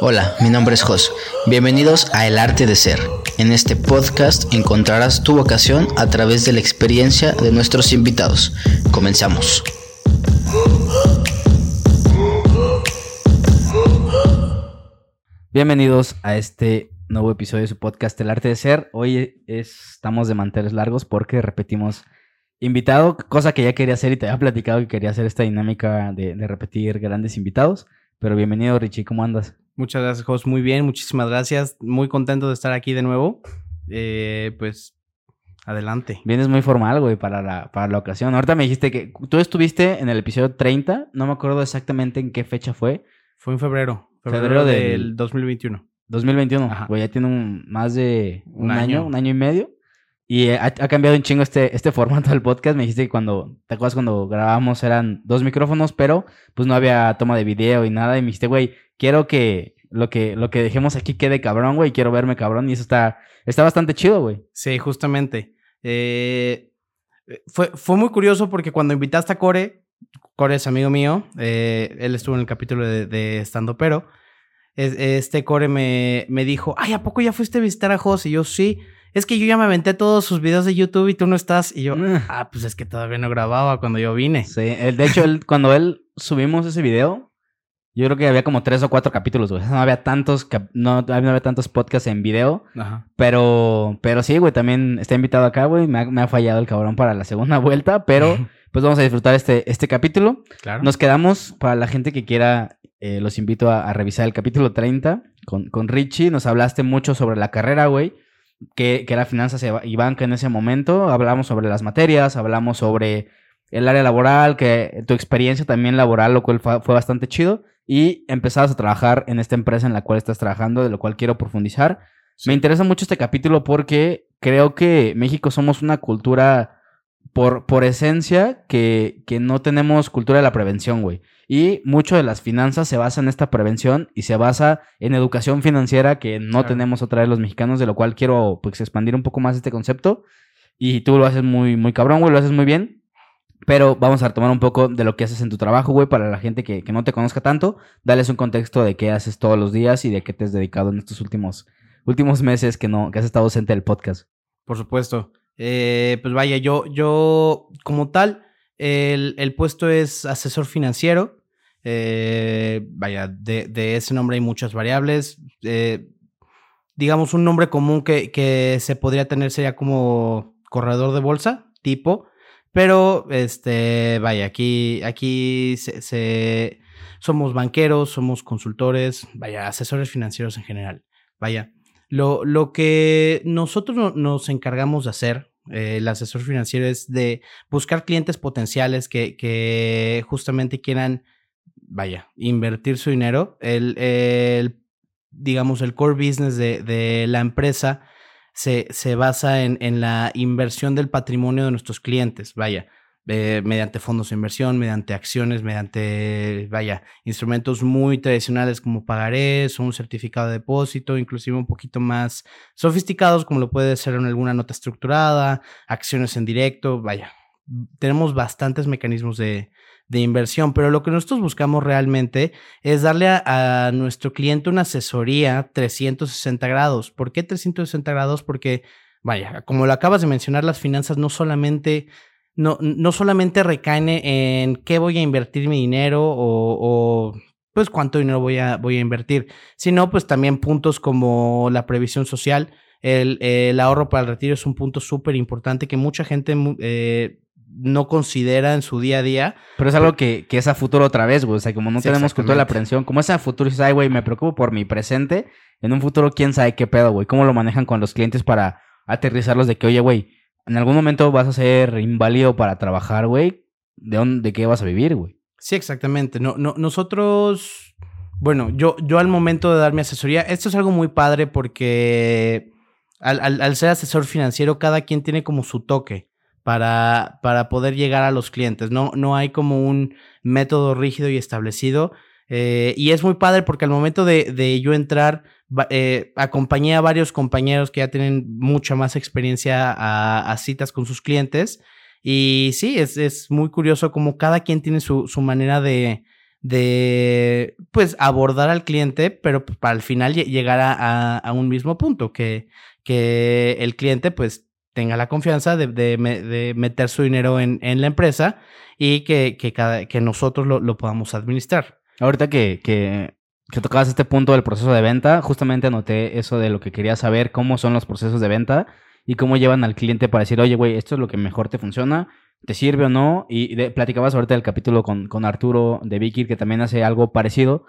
Hola, mi nombre es Jos. Bienvenidos a El Arte de Ser. En este podcast encontrarás tu vocación a través de la experiencia de nuestros invitados. Comenzamos. Bienvenidos a este nuevo episodio de su podcast El Arte de Ser. Hoy estamos de manteles largos porque repetimos invitado, cosa que ya quería hacer y te había platicado que quería hacer esta dinámica de, repetir grandes invitados. Pero bienvenido Richie, ¿cómo andas? Muchas gracias, Jos. Muy bien, muchísimas gracias. Muy contento de estar aquí de nuevo. Eh, pues, adelante. Vienes muy formal, güey, para la, para la ocasión. Ahorita me dijiste que tú estuviste en el episodio 30. No me acuerdo exactamente en qué fecha fue. Fue en febrero. Febrero, del 2021. 2021. Ajá. Güey, ya tiene un, más de un, Un año, año. un año y medio. Y eh, ha, ha cambiado un chingo este, este formato del podcast. Me dijiste que cuando, ¿te acuerdas cuando grabábamos eran dos micrófonos, pero pues no había toma de video y nada? Y me dijiste, güey, quiero que lo que, lo que dejemos aquí quede cabrón, güey. Quiero verme cabrón. Y eso está, está bastante chido, güey. Sí, justamente. Eh, fue, fue muy curioso porque cuando invitaste a Core, Core es amigo mío, eh, él estuvo en el capítulo de Estando Pero, es- este Core me, me dijo, ay, ¿a poco ya fuiste a visitar a Jos? Y yo, sí, es que yo ya me aventé todos sus videos de YouTube y tú no estás. Y yo, Mm. ah, pues es que todavía no grababa cuando yo vine. Sí, de hecho, él, cuando él subimos ese video, yo creo que había como tres o cuatro capítulos, güey. No había tantos, no, no había tantos podcasts en video. Ajá. Pero, pero sí, güey, también está invitado acá, güey. Me ha, me ha fallado el cabrón para la segunda vuelta, pero pues vamos a disfrutar este, este capítulo. Claro. Nos quedamos, para la gente que quiera, eh, los invito a, a revisar el capítulo 30 con, con Richie. Nos hablaste mucho sobre la carrera, güey, que, que era finanzas y banca en ese momento. Hablamos sobre las materias, hablamos sobre el área laboral, que tu experiencia también laboral, lo cual fue, bastante chido. Y empezabas a trabajar en esta empresa en la cual estás trabajando, de lo cual quiero profundizar. Me interesa mucho este capítulo porque creo que México somos una cultura por, por esencia que, que no tenemos cultura de la prevención, güey. Y mucho de las finanzas se basa en esta prevención y se basa en educación financiera que no Claro. tenemos otra vez los mexicanos, de lo cual quiero pues expandir un poco más este concepto. Y tú lo haces muy, muy cabrón, güey, lo haces muy bien. Pero vamos a retomar un poco de lo que haces en tu trabajo, güey, para la gente que, que no te conozca tanto. Dales un contexto de qué haces todos los días y de qué te has dedicado en estos últimos, últimos meses que no, que has estado ausente del podcast. Por supuesto. Eh, pues vaya, yo, yo como tal, el, el puesto es asesor financiero. Eh, vaya, de, ese nombre hay muchas variables. Eh, digamos, un nombre común que, que se podría tener sería como corredor de bolsa, tipo. Pero, este, vaya, aquí, aquí se, somos banqueros, somos consultores, vaya, asesores financieros en general. Vaya, lo, lo que nosotros no- nos encargamos de hacer, eh, el asesor financiero, es de buscar clientes potenciales que, que justamente quieran, vaya, invertir su dinero. El, digamos, el core business de, de la empresa se, se basa en, en la inversión del patrimonio de nuestros clientes, vaya. eh, mediante fondos de inversión, mediante acciones, mediante, vaya, instrumentos muy tradicionales como pagarés o un certificado de depósito, inclusive un poquito más sofisticados como lo puede ser en alguna nota estructurada, acciones en directo, vaya. Tenemos bastantes mecanismos de, de inversión, pero lo que nosotros buscamos realmente es darle a, nuestro cliente una asesoría 360 grados. ¿Por qué 360 grados? Porque, vaya, como lo acabas de mencionar, las finanzas no solamente no, no solamente recaen en qué voy a invertir mi dinero o, pues cuánto dinero voy a, voy a invertir, sino pues también puntos como la previsión social, el, el ahorro para el retiro es un punto súper importante que mucha gente eh, no considera en su día a día. Pero es algo que, que es a futuro otra vez, güey. O sea, como no Sí, tenemos cultura de la prevención, como es a futuro, dices, ay, güey, me preocupo por mi presente. En un futuro, quién sabe qué pedo, güey. ¿Cómo lo manejan con los clientes para aterrizarlos de que, oye, güey, en algún momento vas a ser inválido para trabajar, güey? ¿De, dónde, ¿De qué vas a vivir, güey? Sí, exactamente. No, no, nosotros, bueno, yo, yo al momento de dar mi asesoría, esto es algo muy padre porque al, al- al ser asesor financiero, cada quien tiene como su toque para, para poder llegar a los clientes. No, no hay como un método rígido y establecido. Eh, y es muy padre porque al momento de, de yo entrar, eh, acompañé a varios compañeros que ya tienen mucha más experiencia a, a citas con sus clientes. Y sí, es, es muy curioso como cada quien tiene su, su manera de, de pues abordar al cliente, pero para al final llegar a, a, un mismo punto, que, que el cliente pues tenga la confianza de, de, meter su dinero en, en, la empresa y que, que, cada, que nosotros lo, lo, podamos administrar. Ahorita que, que, que, tocabas este punto del proceso de venta, justamente anoté eso de lo que quería saber, cómo son los procesos de venta y cómo llevan al cliente para decir, oye, güey, esto es lo que mejor te funciona, te sirve o no. Y de, platicabas ahorita del capítulo con, con Arturo de Vicky, que también hace algo parecido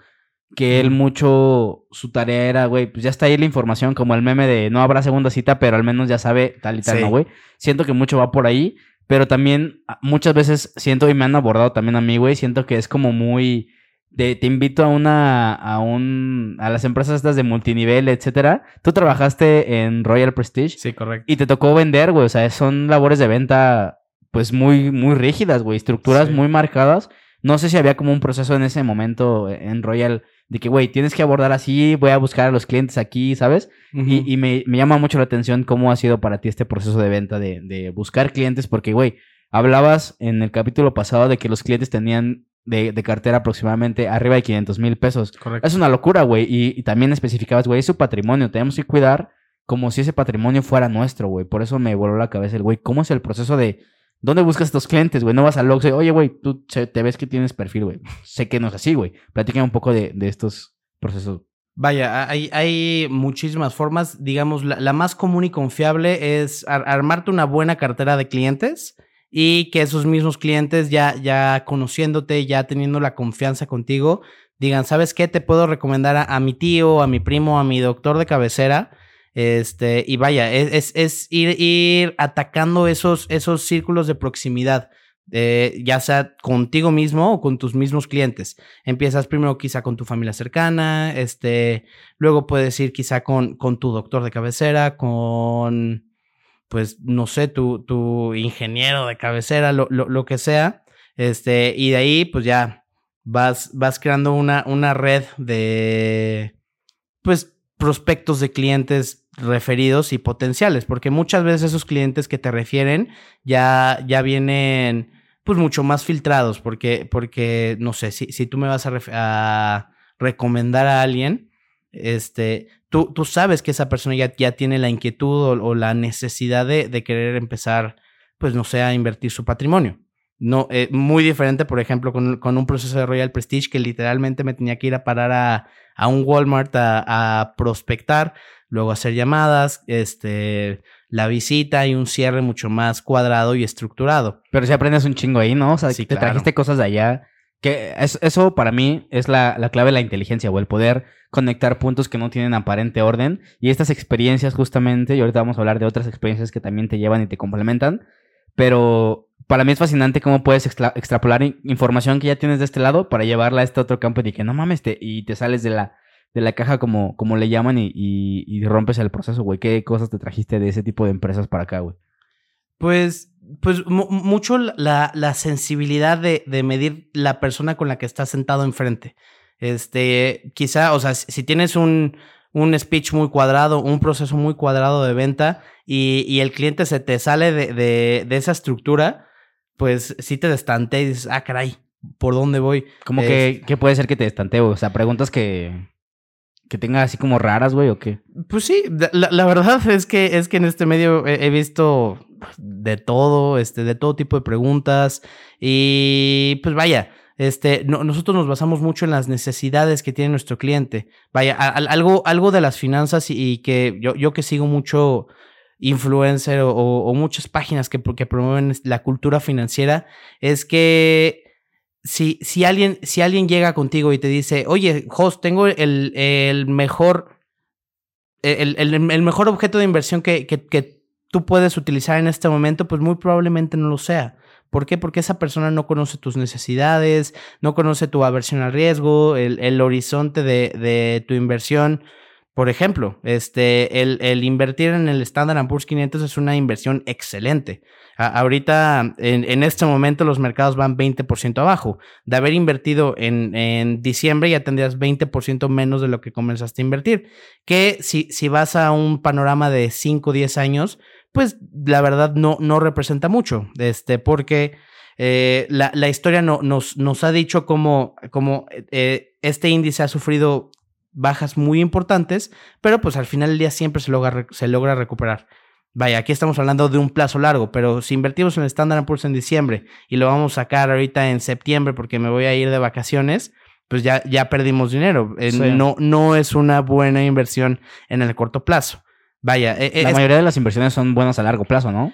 que él mucho, su tarea era, güey, pues ya está ahí la información, como el meme de no habrá segunda cita, pero al menos ya sabe tal y tal, ¿no, güey? Siento que mucho va por ahí, pero también ah, muchas veces siento, y me han abordado también a mí, güey, siento que es como muy... De, te invito a una, a un, a las empresas estas de multinivel, etcétera. Tú trabajaste en Royal Prestige. Sí, correcto. Y te tocó vender, güey, o sea, son labores de venta, pues muy, muy rígidas, güey, estructuras muy marcadas. No sé si había como un proceso en ese momento en Royal de que, güey, tienes que abordar así, voy a buscar a los clientes aquí, ¿sabes? Y, me, llama mucho la atención cómo ha sido para ti este proceso de venta, de, buscar clientes, porque, güey, hablabas en el capítulo pasado de que los clientes tenían de, cartera aproximadamente arriba de 500 mil pesos. Correcto. Es una locura, güey. Y, y, también especificabas, güey, es su patrimonio, tenemos que cuidar como si ese patrimonio fuera nuestro, güey. Por eso me voló la cabeza el, güey, ¿cómo es el proceso de ¿Dónde buscas estos clientes, güey? No vas al Oxxo oye, güey, tú te ves que tienes perfil, güey. Sé que no es así, güey. Platícame un poco de, estos procesos. Vaya, hay, hay muchísimas formas. Digamos, la, más común y confiable es armarte una buena cartera de clientes y que esos mismos clientes ya, ya conociéndote, ya teniendo la confianza contigo, digan, ¿sabes qué? Te puedo recomendar a mi tío, a mi primo, a mi doctor de cabecera este, y vaya, es, es, ir, ir, atacando esos, esos círculos de proximidad. Eh, ya sea contigo mismo o con tus mismos clientes. Empiezas primero quizá con tu familia cercana, este, luego puedes ir quizá con, con tu doctor de cabecera, con, pues, no sé, tu, tu ingeniero de cabecera, lo, lo, lo, que sea, este, y de ahí, pues ya vas, vas creando una, una red de, pues, prospectos de clientes referidos y potenciales, porque muchas veces esos clientes que te refieren ya, ya vienen pues mucho más filtrados, porque, porque no sé, si, si tú me vas a, recomendar a alguien, este, tú, tú, sabes que esa persona ya, ya tiene la inquietud o, la necesidad de, de, querer empezar, pues no sé, a invertir su patrimonio. No, eh, muy diferente, por ejemplo, con, con, un proceso de Royal Prestige que literalmente me tenía que ir a parar a, a un Walmart a, a prospectar luego hacer llamadas, este, la visita y un cierre mucho más cuadrado y estructurado. Pero si aprendes un chingo ahí, ¿no? O sea, te trajiste cosas de allá. Que eso para mí es la, clave de la inteligencia o el poder conectar puntos que no tienen aparente orden. Y estas experiencias justamente, y ahorita vamos a hablar de otras experiencias que también te llevan y te complementan, pero para mí es fascinante cómo puedes extrapolar información que ya tienes de este lado para llevarla a este otro campo y que no mames, te, y te sales de la, de la caja como, como le llaman y, y, rompes el proceso, güey. ¿Qué cosas te trajiste de ese tipo de empresas para acá, güey? Pues, pues mucho la, la sensibilidad de, de, medir la persona con la que estás sentado enfrente. Este, quizá, o sea, si tienes un, un speech muy cuadrado, un proceso muy cuadrado de venta y, y el cliente se te sale de, de, de esa estructura, pues sí te destante y dices, ah, caray, ¿por dónde voy? Como que, ¿qué puede ser que te destante, O sea, preguntas que que tenga así como raras, güey, o qué? Pues sí, la, verdad es que, es que en este medio he, visto de todo, este, de todo tipo de preguntas. Y pues vaya, este, nosotros nos basamos mucho en las necesidades que tiene nuestro cliente. Vaya, algo, algo de las finanzas y, que yo, yo que sigo mucho influencer o, muchas páginas que, que promueven la cultura financiera, es que si, si, alguien, si alguien llega contigo y te dice, oye, host, tengo el, el mejor, el, el, mejor objeto de inversión que, que, que, tú puedes utilizar en este momento, pues muy probablemente no lo sea. ¿Por qué? Porque esa persona no conoce tus necesidades, no conoce tu aversión al riesgo, el, el horizonte de, de, tu inversión. Por ejemplo, este, el, el invertir en el Standard Poor's 500 es una inversión excelente ahorita, en, este momento, los mercados van 20% abajo. De haber invertido en, en diciembre, ya tendrías 20% menos de lo que comenzaste a invertir. Que si, si vas a un panorama de 5 o 10 años, pues la verdad no, no representa mucho. Este, porque Eh, la, la, historia no, nos, nos, ha dicho cómo, cómo eh, este índice ha sufrido bajas muy importantes, pero pues al final del día siempre se logra, se logra recuperar. Vaya, aquí estamos hablando de un plazo largo, pero si invertimos en el Standard Poor's en diciembre y lo vamos a sacar ahorita en septiembre porque me voy a ir de vacaciones, pues ya, ya perdimos dinero. Eh, no, no es una buena inversión en el corto plazo. Vaya. E, e, La mayoría de las inversiones son buenas a largo plazo, ¿no?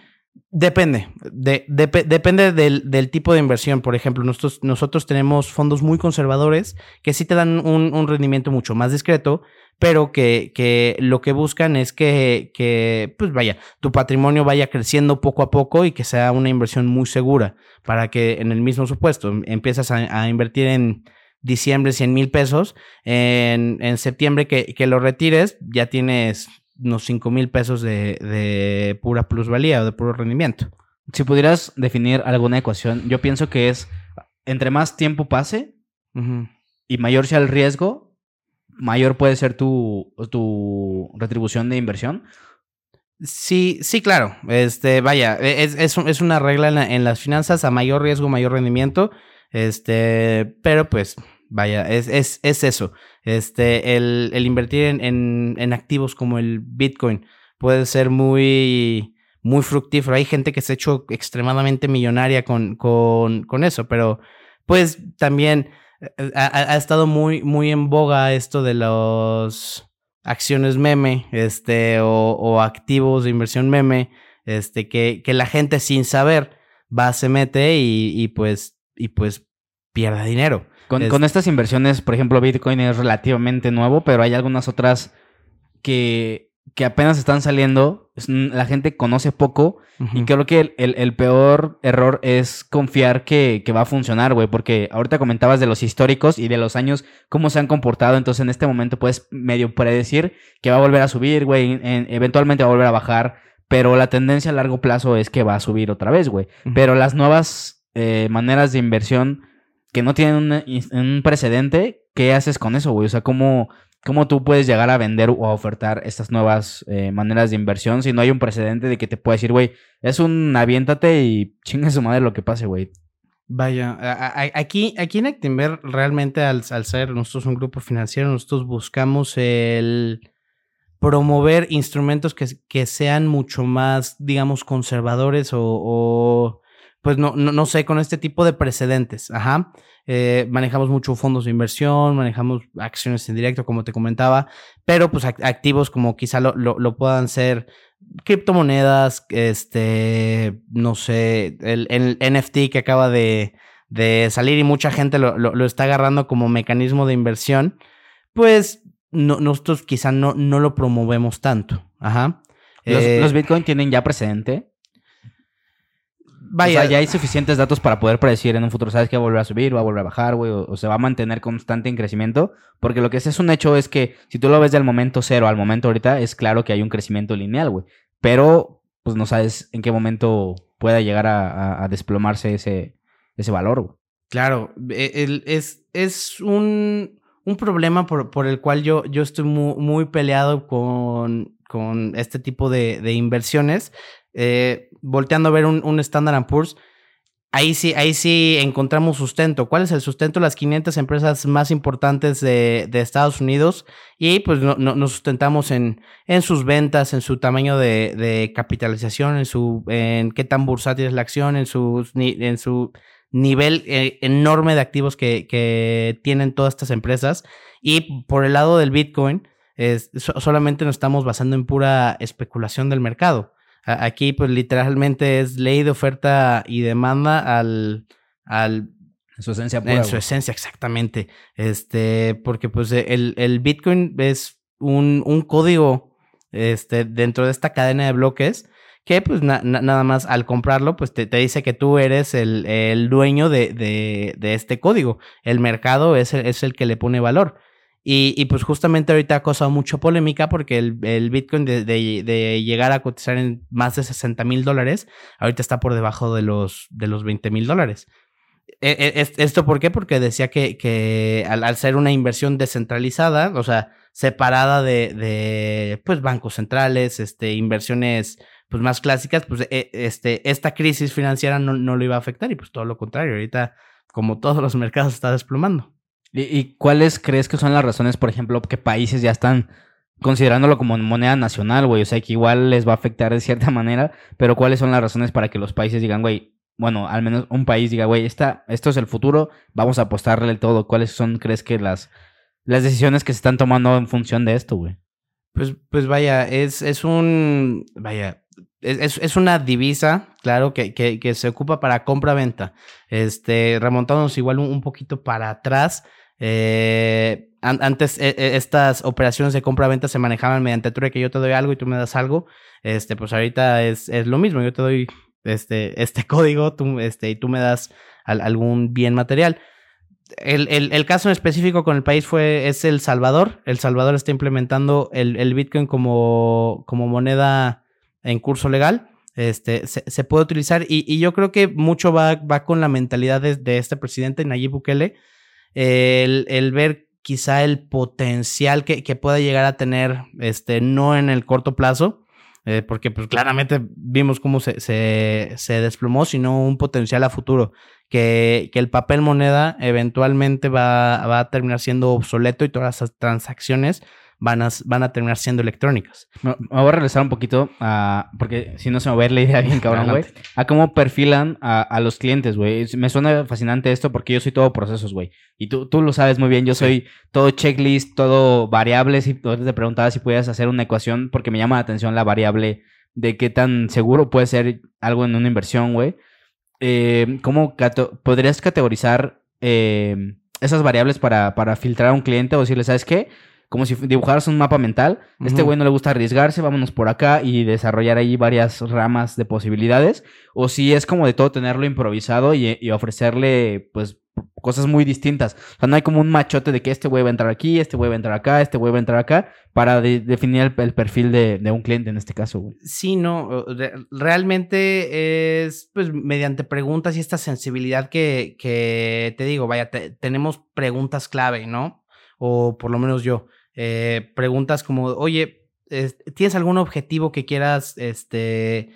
Depende, de, depende del, del, tipo de inversión. Por ejemplo, nosotros, nosotros tenemos fondos muy conservadores que sí te dan un, un rendimiento mucho más discreto, pero que, que, lo que buscan es que, que, pues vaya, tu patrimonio vaya creciendo poco a poco y que sea una inversión muy segura para que en el mismo supuesto empiezas a, a invertir en diciembre 100 mil pesos, en, en septiembre que, que lo retires ya tienes unos 5 mil pesos de, de, pura plusvalía o de puro rendimiento. Si pudieras definir alguna ecuación, yo pienso que es entre más tiempo pase y mayor sea el riesgo, mayor puede ser tu, tu retribución de inversión. Sí, sí, claro. Este, vaya, es, es, es una regla en, en, las finanzas, a mayor riesgo, mayor rendimiento. Este, pero pues Vaya, es, es, es eso. Este, el, el invertir en, en, activos como el Bitcoin puede ser muy, muy fructífero. Hay gente que se ha hecho extremadamente millonaria con, con, con eso, pero pues también eh, ha, estado muy, muy en boga esto de los acciones meme, este, o, activos de inversión meme, este, que, que la gente sin saber va, se mete y, y pues, y pues pierde dinero. Con, estas inversiones, por ejemplo, Bitcoin es relativamente nuevo, pero hay algunas otras que, que apenas están saliendo. La gente conoce poco y creo que el, peor error es confiar que, que va a funcionar, güey, porque ahorita comentabas de los históricos y de los años, cómo se han comportado, entonces en este momento puedes medio predecir que va a volver a subir, güey, eventualmente va a volver a bajar, pero la tendencia a largo plazo es que va a subir otra vez, güey. Pero las nuevas eh, maneras de inversión que no tienen un, precedente, ¿qué haces con eso, güey? O sea, ¿cómo, ¿cómo tú puedes llegar a vender o a ofertar estas nuevas eh, maneras de inversión si no hay un precedente de que te pueda decir, güey, es un aviéntate y chinga su madre lo que pase, güey? Vaya, aquí, aquí en Actimber realmente al, ser nosotros un grupo financiero, nosotros buscamos el promover instrumentos que, que sean mucho más, digamos, conservadores o pues no, no, no, sé, con este tipo de precedentes. Ajá. Eh, manejamos mucho fondos de inversión, manejamos acciones en directo, como te comentaba, pero pues activos como quizá lo, lo, puedan ser criptomonedas, este, no sé, el, el NFT que acaba de, de, salir y mucha gente lo, lo, está agarrando como mecanismo de inversión, pues no, nosotros quizá no, no lo promovemos tanto. Ajá. ¿Los, eh, ¿Los Bitcoin tienen ya precedente? Vaya. O sea, ya hay suficientes datos para poder predecir en un futuro, ¿sabes que va a volver a subir, va a volver a bajar, güey? O, se va a mantener constante en crecimiento. Porque lo que es, es un hecho es que si tú lo ves del momento cero al momento ahorita, es claro que hay un crecimiento lineal, güey. Pero, pues no sabes en qué momento pueda llegar a, desplomarse ese, ese valor, güey. Claro, e, es, es un, un problema por, por, el cual yo, yo estoy muy, muy peleado con, con este tipo de, de inversiones eh, volteando a ver un, un Standard Poor's, ahí sí, ahí sí encontramos sustento. ¿Cuál es el sustento? Las 500 empresas más importantes de, de Estados Unidos y pues no, no, nos sustentamos en, en sus ventas, en su tamaño de, de, capitalización, en su en qué tan bursátil es la acción, en su, en su nivel eh, enorme de activos que, que, tienen todas estas empresas. Y por el lado del Bitcoin, es, solamente nos estamos basando en pura especulación del mercado. Aquí, pues literalmente es ley de oferta y demanda al. al en su esencia pura. En su esencia, exactamente. Este, porque pues el, el Bitcoin es un, un, código este, dentro de esta cadena de bloques que pues nada más al comprarlo, pues te, te dice que tú eres el, el dueño de, de, de, este código. El mercado es el, es el que le pone valor. Y, pues justamente ahorita ha causado mucha polémica porque el, Bitcoin de, llegar a cotizar en más de 60 mil dólares, ahorita está por debajo de los, de los 20 mil dólares. E, e, ¿Esto por qué? Porque decía que, al, ser una inversión descentralizada, o sea, separada de, de pues bancos centrales, este, inversiones pues más clásicas, pues e, este, esta crisis financiera no, no lo iba a afectar y pues todo lo contrario, ahorita como todos los mercados está desplomando. ¿Y, ¿Y, cuáles crees que son las razones, por ejemplo, que países ya están considerándolo como moneda nacional, güey? O sea, que igual les va a afectar de cierta manera, pero ¿cuáles son las razones para que los países digan, güey, bueno, al menos un país diga, güey, esta, esto es el futuro, vamos a apostarle todo? ¿Cuáles son, crees que las, las decisiones que se están tomando en función de esto, güey? Pues, pues vaya, es, es un, vaya, es, es, una divisa, claro, que, que, que se ocupa para compra-venta. Este, remontándonos igual un poquito para atrás, eh, antes e, e, estas operaciones de compra-venta se manejaban mediante que yo te doy algo y tú me das algo. Este, pues ahorita es, es lo mismo. Yo te doy este, este código tú, este, y tú me das algún bien material. El, el, caso en específico con el país fue, es El Salvador. El Salvador está implementando el, el Bitcoin como, como moneda en curso legal. Este, se, puede utilizar y, yo creo que mucho va, va con la mentalidad de este presidente, Nayib Bukele, el, el ver quizá el potencial que, que, pueda llegar a tener, este, no en el corto plazo, eh, porque pues claramente vimos cómo se, se, se, desplomó, sino un potencial a futuro, que, que el papel moneda eventualmente va, va, a terminar siendo obsoleto y todas las transacciones van a, van a terminar siendo electrónicas. Me, voy a regresar un poquito a, porque si no se me va a ver la idea bien cabrón, güey, a cómo perfilan a, a los clientes, güey. Me suena fascinante esto porque yo soy todo procesos, güey. Y tú, tú lo sabes muy bien, yo soy sí. todo checklist, todo variables. Y te preguntaba si podías hacer una ecuación porque me llama la atención la variable de qué tan seguro puede ser algo en una inversión, güey. Eh, ¿Cómo cato podrías categorizar eh, esas variables para, para filtrar a un cliente o decirle, ¿sabes qué? Como si dibujaras un mapa mental. Uh -huh. Este güey no le gusta arriesgarse, vámonos por acá y desarrollar ahí varias ramas de posibilidades. O si es como de todo tenerlo improvisado y, y ofrecerle, pues, cosas muy distintas. O sea, no hay como un machote de que este güey va a entrar aquí, este güey va a entrar acá, este güey va a entrar acá, para de definir el, el, perfil de, de, un cliente en este caso, güey. Sí, no, realmente es pues mediante preguntas y esta sensibilidad que, que te digo, vaya, te, tenemos preguntas clave, ¿no? O por lo menos yo eh, preguntas como, oye, ¿tienes algún objetivo que quieras este,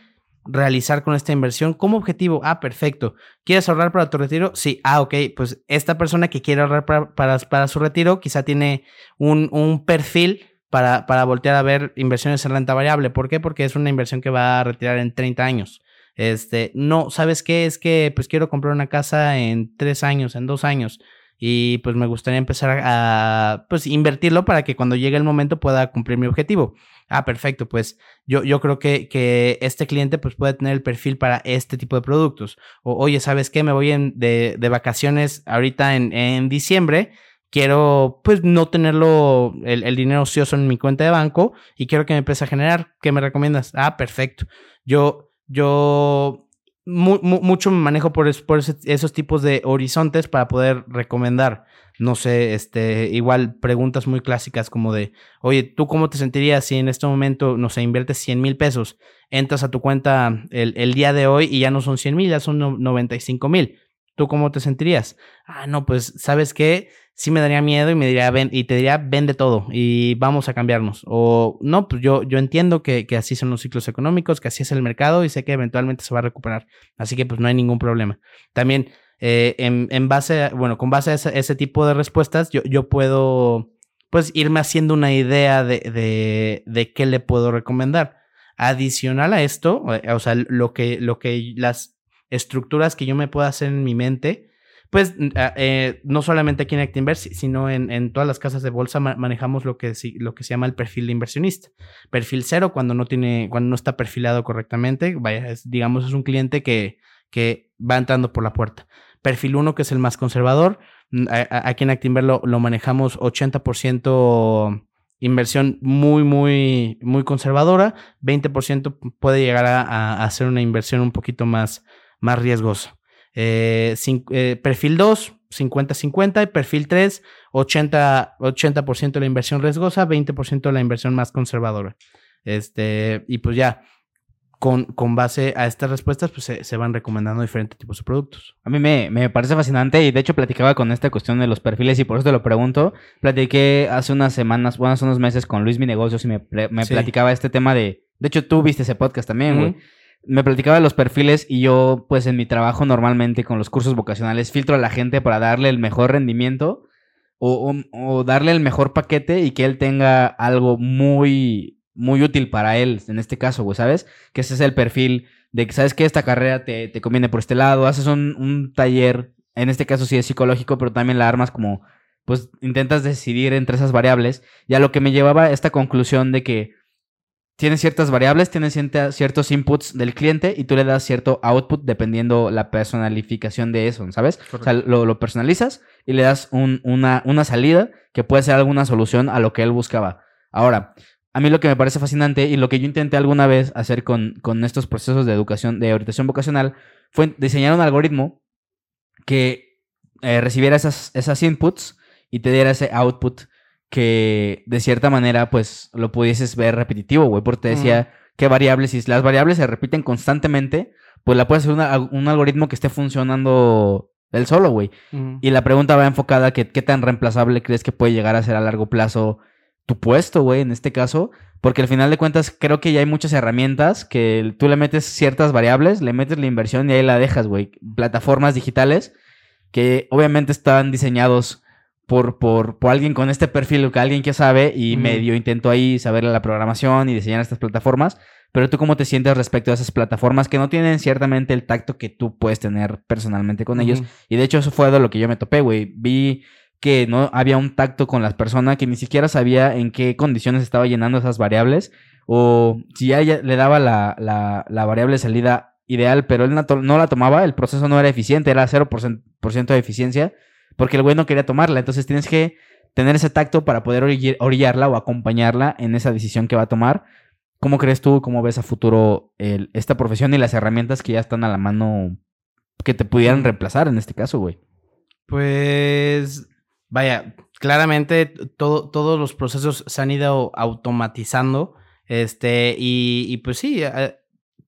realizar con esta inversión? ¿Cómo objetivo? Ah, perfecto. ¿Quieres ahorrar para tu retiro? Sí. Ah, ok. Pues esta persona que quiere ahorrar para, para, su retiro quizá tiene un, un perfil para, para voltear a ver inversiones en renta variable. ¿Por qué? Porque es una inversión que va a retirar en 30 años. Este, no, ¿sabes qué? Es que pues quiero comprar una casa en tres años, en dos años y pues me gustaría empezar a pues invertirlo para que cuando llegue el momento pueda cumplir mi objetivo. Ah, perfecto, pues yo, yo creo que, que este cliente pues puede tener el perfil para este tipo de productos. O oye, ¿sabes qué? Me voy de, de vacaciones ahorita en, en diciembre quiero pues no tenerlo el, el, dinero ocioso en mi cuenta de banco y quiero que me empiece a generar. ¿Qué me recomiendas? Ah, perfecto. Yo, yo mu mu mucho me manejo por, esos tipos de horizontes para poder recomendar. No sé, este, igual preguntas muy clásicas como de, oye, ¿tú cómo te sentirías si en este momento, no sé, inviertes 100 mil pesos, entras a tu cuenta el, el, día de hoy y ya no son 100 mil, ya son 95 mil? ¿Tú cómo te sentirías? Ah, no, pues, ¿sabes qué? sí me daría miedo y me diría, ven, y te diría, vende todo y vamos a cambiarnos. O no, pues yo, yo entiendo que, que, así son los ciclos económicos, que así es el mercado y sé que eventualmente se va a recuperar. Así que pues no hay ningún problema. También, eh, en, en, base, a, bueno, con base a ese, ese, tipo de respuestas, yo, yo puedo pues irme haciendo una idea de, de, de qué le puedo recomendar. Adicional a esto, o sea, lo que, lo que las estructuras que yo me puedo hacer en mi mente, pues eh, no solamente aquí en Actinverse, sino en, todas las casas de bolsa ma manejamos lo que, lo que se llama el perfil de inversionista. Perfil cero cuando no tiene, cuando no está perfilado correctamente, vaya, digamos, es un cliente que, que va entrando por la puerta. Perfil uno que es el más conservador, aquí en Actinver lo, lo manejamos 80% inversión muy, muy, muy conservadora, 20% puede llegar a, a hacer una inversión un poquito más, más riesgosa. Eh, sin, eh, perfil 2, 50-50, y perfil 3, 80%, 80 de la inversión riesgosa, 20% de la inversión más conservadora. Este, y pues ya, con, con base a estas respuestas, pues se, se, van recomendando diferentes tipos de productos. A mí me, me, parece fascinante y de hecho platicaba con esta cuestión de los perfiles y por eso te lo pregunto. Platiqué hace unas semanas, bueno, hace unos meses con Luis Mi Negocios y me, me sí. platicaba este tema de De hecho, tú viste ese podcast también, güey. Me platicaba de los perfiles y yo, pues en mi trabajo normalmente con los cursos vocacionales, filtro a la gente para darle el mejor rendimiento o, o- darle el mejor paquete y que él tenga algo muy, muy útil para él, en este caso, güey, ¿sabes? Que ese es el perfil de que, ¿sabes que Esta carrera te, te conviene por este lado, haces un, un taller, en este caso sí es psicológico, pero también la armas como, pues intentas decidir entre esas variables. Y a lo que me llevaba esta conclusión de que tienes ciertas variables, tienes cierta- ciertos inputs del cliente y tú le das cierto output dependiendo la personalificación de eso, ¿sabes? O sea, lo, lo personalizas y le das un- una, una salida que puede ser alguna solución a lo que él buscaba. Ahora, a mí lo que me parece fascinante y lo que yo intenté alguna vez hacer con, con estos procesos de educación, de orientación vocacional, fue diseñar un algoritmo que eh, recibiera esas, esas inputs y te diera ese output que de cierta manera pues lo pudieses ver repetitivo, güey, porque te decía qué variables, si las variables se repiten constantemente, pues la puedes hacer una- un algoritmo que esté funcionando él solo, güey. Y la pregunta va enfocada a que qué tan reemplazable crees que puede llegar a ser a largo plazo tu puesto, güey, en este caso. Porque al final de cuentas creo que ya hay muchas herramientas que tú le metes ciertas variables, le metes la inversión y ahí la dejas, güey. Plataformas digitales que obviamente están diseñados por, por, por alguien con este perfil, que alguien que sabe y medio intentó ahí saber la programación y diseñar estas plataformas. Pero tú cómo te sientes respecto a esas plataformas que no tienen ciertamente el tacto que tú puedes tener personalmente con ellos. Y de hecho eso fue de lo que yo me topé, güey. Vi que no había un tacto con las personas, que ni siquiera sabía en qué condiciones estaba llenando esas variables. O si ya le daba la, la, la variable salida ideal, pero él no, la tomaba, el proceso no era eficiente, era 0% por ciento de eficiencia, porque el güey no quería tomarla. Entonces tienes que tener ese tacto para poder orillar- orillarla o acompañarla en esa decisión que va a tomar. ¿Cómo crees tú, cómo ves a futuro esta profesión y las herramientas que ya están a la mano que te pudieran reemplazar en este caso, güey? Pues, vaya, claramente todo, todos los procesos se han ido automatizando. Este, y, y pues sí, eh,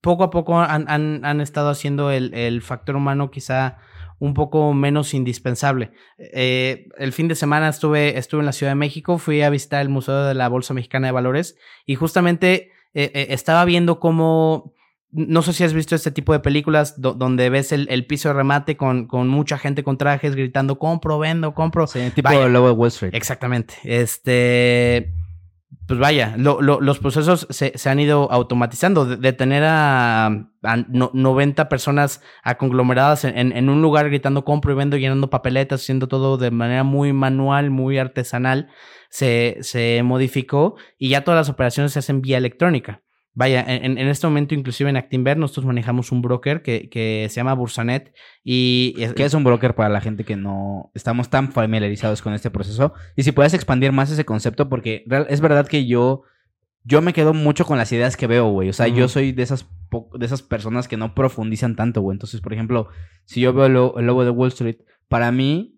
poco a poco han, han- han estado haciendo el, el factor humano quizá un poco menos indispensable. Eh, el fin de semana estuve, estuve en la Ciudad de México, fui a visitar el Museo de la Bolsa Mexicana de Valores y justamente eh, eh, estaba viendo cómo no sé si has visto este tipo de películas do- donde ves el, el piso de remate con, con mucha gente con trajes gritando compro, vendo, compro. Sí, tipo Vaya. Lobo de Wall Street. Exactamente. Este. Pues vaya, lo- lo- los procesos se, se han ido automatizando. De, de tener a, a no- 90 personas a conglomeradas en, en- en un lugar gritando compro y vendo, llenando papeletas, haciendo todo de manera muy manual, muy artesanal, se, se modificó y ya todas las operaciones se hacen vía electrónica. Vaya, en, en este momento, inclusive en Actinver, nosotros manejamos un broker que, que se llama Bursanet y... ¿Qué es un broker para la gente que no estamos tan familiarizados con este proceso? Y si puedes expandir más ese concepto, porque real- es verdad que yo, yo me quedo mucho con las ideas que veo, güey. O sea, yo soy de esas, de esas personas que no profundizan tanto, güey. Entonces, por ejemplo, si yo veo el, lo- el lobo de Wall Street, para mí,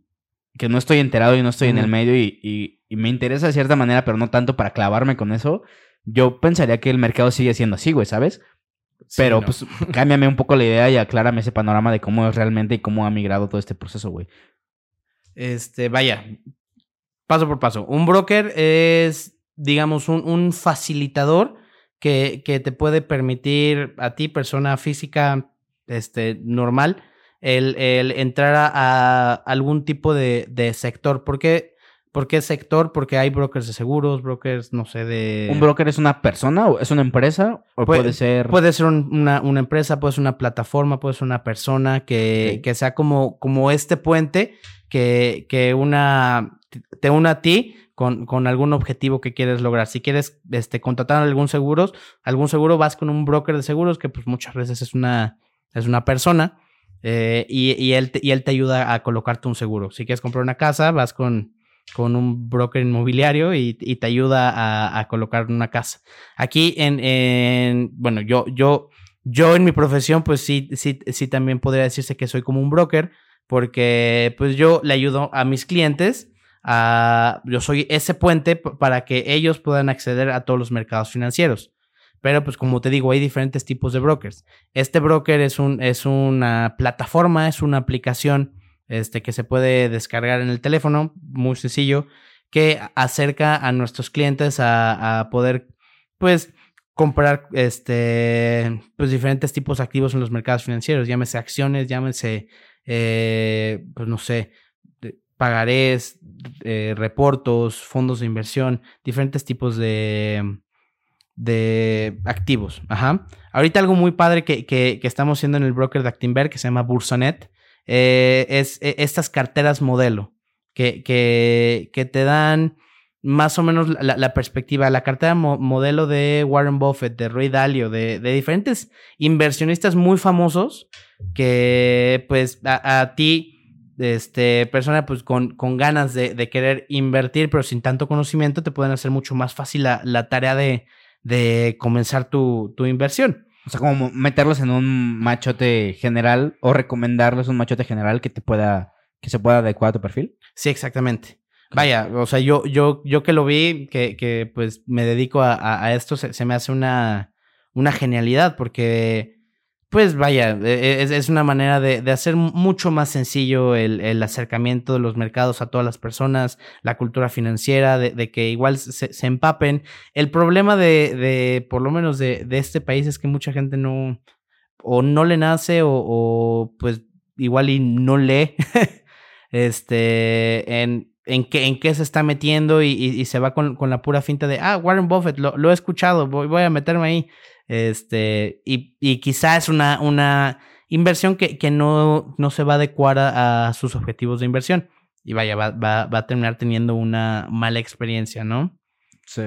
que no estoy enterado y no estoy en el medio y, y- y me interesa de cierta manera, pero no tanto para clavarme con eso, yo pensaría que el mercado sigue siendo así, güey, ¿sabes? Pero no. pues cámbiame un poco la idea y aclárame ese panorama de cómo es realmente y cómo ha migrado todo este proceso, güey. Este, vaya, paso por paso. Un broker es, digamos, un, un facilitador que, que te puede permitir a ti, persona física, este, normal, el, el entrar a, a algún tipo de, de sector. ¿Por qué? ¿Por qué sector? Porque hay brokers de seguros, brokers, no sé, de... ¿Un broker es una persona o es una empresa? ¿O Puede- puede, ser...? Puede ser un- una, una empresa, puede ser una plataforma, puede ser una persona que, que sea como, como este puente que, que una, te una a ti con, con algún objetivo que quieres lograr. Si quieres este, contratar algún seguros, algún seguro, vas con un broker de seguros que pues muchas veces es una, es una persona eh, y, y él te, y él te ayuda a colocarte un seguro. Si quieres comprar una casa, vas con, con un broker inmobiliario y, y te ayuda a, colocar una casa. Aquí en, en- bueno, yo, yo, yo en mi profesión, pues sí, sí, sí también podría decirse que soy como un broker, porque pues yo le ayudo a mis clientes yo soy ese puente para que ellos puedan acceder a todos los mercados financieros. Pero pues como te digo, hay diferentes tipos de brokers. Este broker es, un, es una plataforma, es una aplicación este, que se puede descargar en el teléfono, muy sencillo, que acerca a nuestros clientes a, poder, pues, comprar este, pues diferentes tipos de activos en los mercados financieros, llámese acciones, llámese, eh, pues no sé, pagarés, eh, reportos, fondos de inversión, diferentes tipos de, de activos. Ajá. Ahorita algo muy padre que, que, estamos haciendo en el broker de Actinver que se llama Bursanet eh, es e, estas carteras modelo que, que, que te dan más o menos la, perspectiva, la cartera modelo de Warren Buffett, de Ray Dalio, de, diferentes inversionistas muy famosos que pues a, ti, este, persona pues con, con ganas de, querer invertir pero sin tanto conocimiento, te pueden hacer mucho más fácil la, tarea de, de comenzar tu, tu inversión. O sea, como meterlos en un machote general o recomendarles un machote general que te pueda, que se pueda adecuar a tu perfil. Sí, exactamente. Vaya, o sea, yo, yo, yo que lo vi, que, que pues me dedico a, a esto, se, se, me hace una, una genialidad porque, pues vaya, e, e, es, es una manera de, de, hacer mucho más sencillo el, el, acercamiento de los mercados a todas las personas, la cultura financiera, de, de que igual se, empapen. El problema de, de por lo menos de, este país es que mucha gente no, o no le nace o, o pues igual y no lee. este, en, en qué, en qué se está metiendo y, se va con, la pura finta de, ah, Warren Buffett, lo, he escuchado, voy, voy, a meterme ahí. Este, y, y quizá es una, una inversión que, que no, no, se va a adecuar a, sus objetivos de inversión. Y vaya, va, va, va, a terminar teniendo una mala experiencia, ¿no? Sí.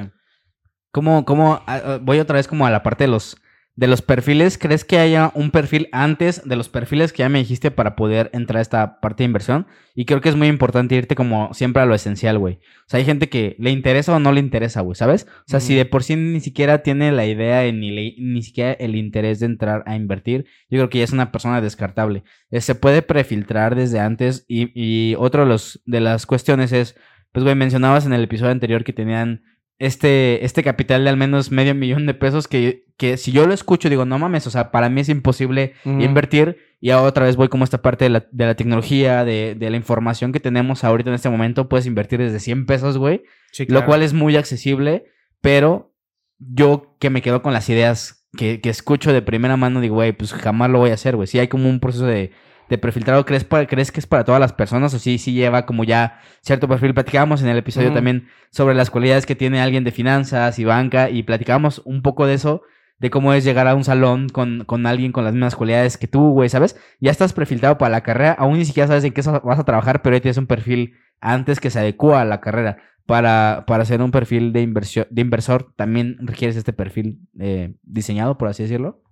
¿Cómo, cómo, ah, ah, voy otra vez como a la parte de los de los perfiles, ¿crees que haya un perfil antes de los perfiles que ya me dijiste para poder entrar a esta parte de inversión? Y creo que es muy importante irte como siempre a lo esencial, güey. O sea, hay gente que le interesa o no le interesa, güey, ¿sabes? O sea, si de por sí ni siquiera tiene la idea ni, ni siquiera el interés de entrar a invertir, yo creo que ya es una persona descartable. Eh, se puede prefiltrar desde antes y, y otro de, los, de las cuestiones es, pues, güey, mencionabas en el episodio anterior que tenían este, este capital de al menos medio millón de pesos que, que si yo lo escucho digo, no mames, o sea, para mí es imposible invertir y otra vez voy como esta parte de la, de la tecnología, de, de, la información que tenemos ahorita en este momento, puedes invertir desde 100 pesos, güey, lo cual es muy accesible, pero yo que me quedo con las ideas que, que escucho de primera mano digo, güey, pues jamás lo voy a hacer, güey, si hay como un proceso de de prefiltrado, ¿crees, ¿crees que es para todas las personas o sí, sí lleva como ya cierto perfil? Platicábamos en el episodio también sobre las cualidades que tiene alguien de finanzas y banca y platicábamos un poco de eso, de cómo es llegar a un salón con, con alguien con las mismas cualidades que tú, güey, ¿sabes? Ya estás prefiltrado para la carrera, aún ni siquiera sabes en qué vas a trabajar, pero ya tienes un perfil antes que se adecua a la carrera. Para, para hacer un perfil de, de inversor, también requieres este perfil eh, diseñado, por así decirlo.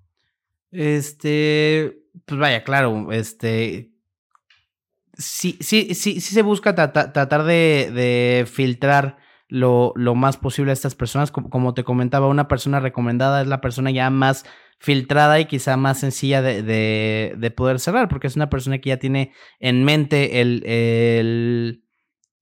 Este, pues vaya, claro, este. Sí, sí, sí, sí se busca tratar de, filtrar lo, lo, más posible a estas personas. Como, te comentaba, una persona recomendada es la persona ya más filtrada y quizá más sencilla de, de, poder cerrar, porque es una persona que ya tiene en mente el, el,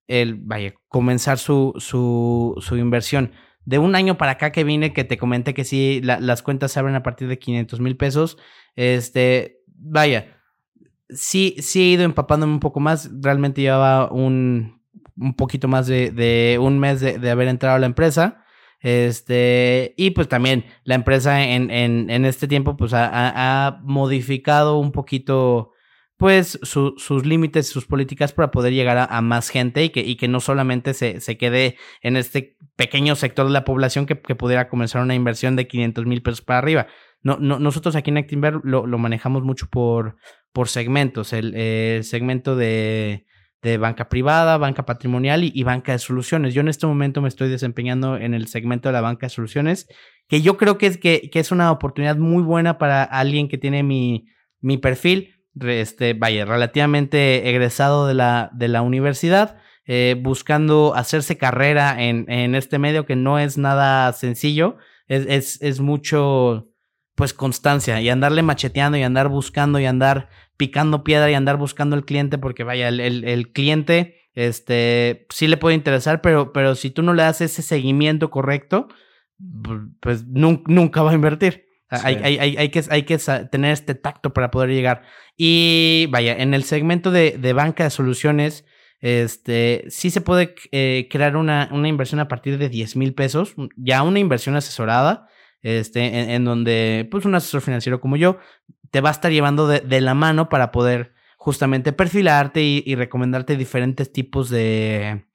el vaya, comenzar su, su, su inversión de un año para acá que vine, que te comenté que sí, las cuentas se abren a partir de 500 mil pesos, este, vaya, sí, sí he ido empapándome un poco más, realmente llevaba un, un poquito más de, de un mes de, de, haber entrado a la empresa, este, y pues también la empresa en, en, en este tiempo pues ha, ha modificado un poquito pues sus límites, sus políticas para poder llegar a, más gente y que, y que no solamente se, se, quede en este pequeño sector de la población que, que pudiera comenzar una inversión de 500 mil pesos para arriba. No, no, nosotros aquí en Actinver lo, lo manejamos mucho por, por segmentos, el, segmento de, de, banca privada, banca patrimonial y, banca de soluciones. Yo en este momento me estoy desempeñando en el segmento de la banca de soluciones, que yo creo que es, que, es una oportunidad muy buena para alguien que tiene mi, mi perfil este, vaya, relativamente egresado de la, de la universidad, eh, buscando hacerse carrera en, en, este medio que no es nada sencillo, es, es, es, mucho, pues, constancia y andarle macheteando y andar buscando y andar picando piedra y andar buscando el cliente, porque vaya, el, el, el cliente, este, sí le puede interesar, pero, pero si tú no le das ese seguimiento correcto, pues nunca va a invertir. Hay, hay, hay, hay, que, hay que tener este tacto para poder llegar. Y vaya, en el segmento de, de banca de soluciones, este, sí se puede eh, crear una, una, inversión a partir de 10 mil pesos, ya una inversión asesorada. este, en, donde pues un asesor financiero como yo te va a estar llevando de, la mano para poder justamente perfilarte y, recomendarte diferentes tipos de,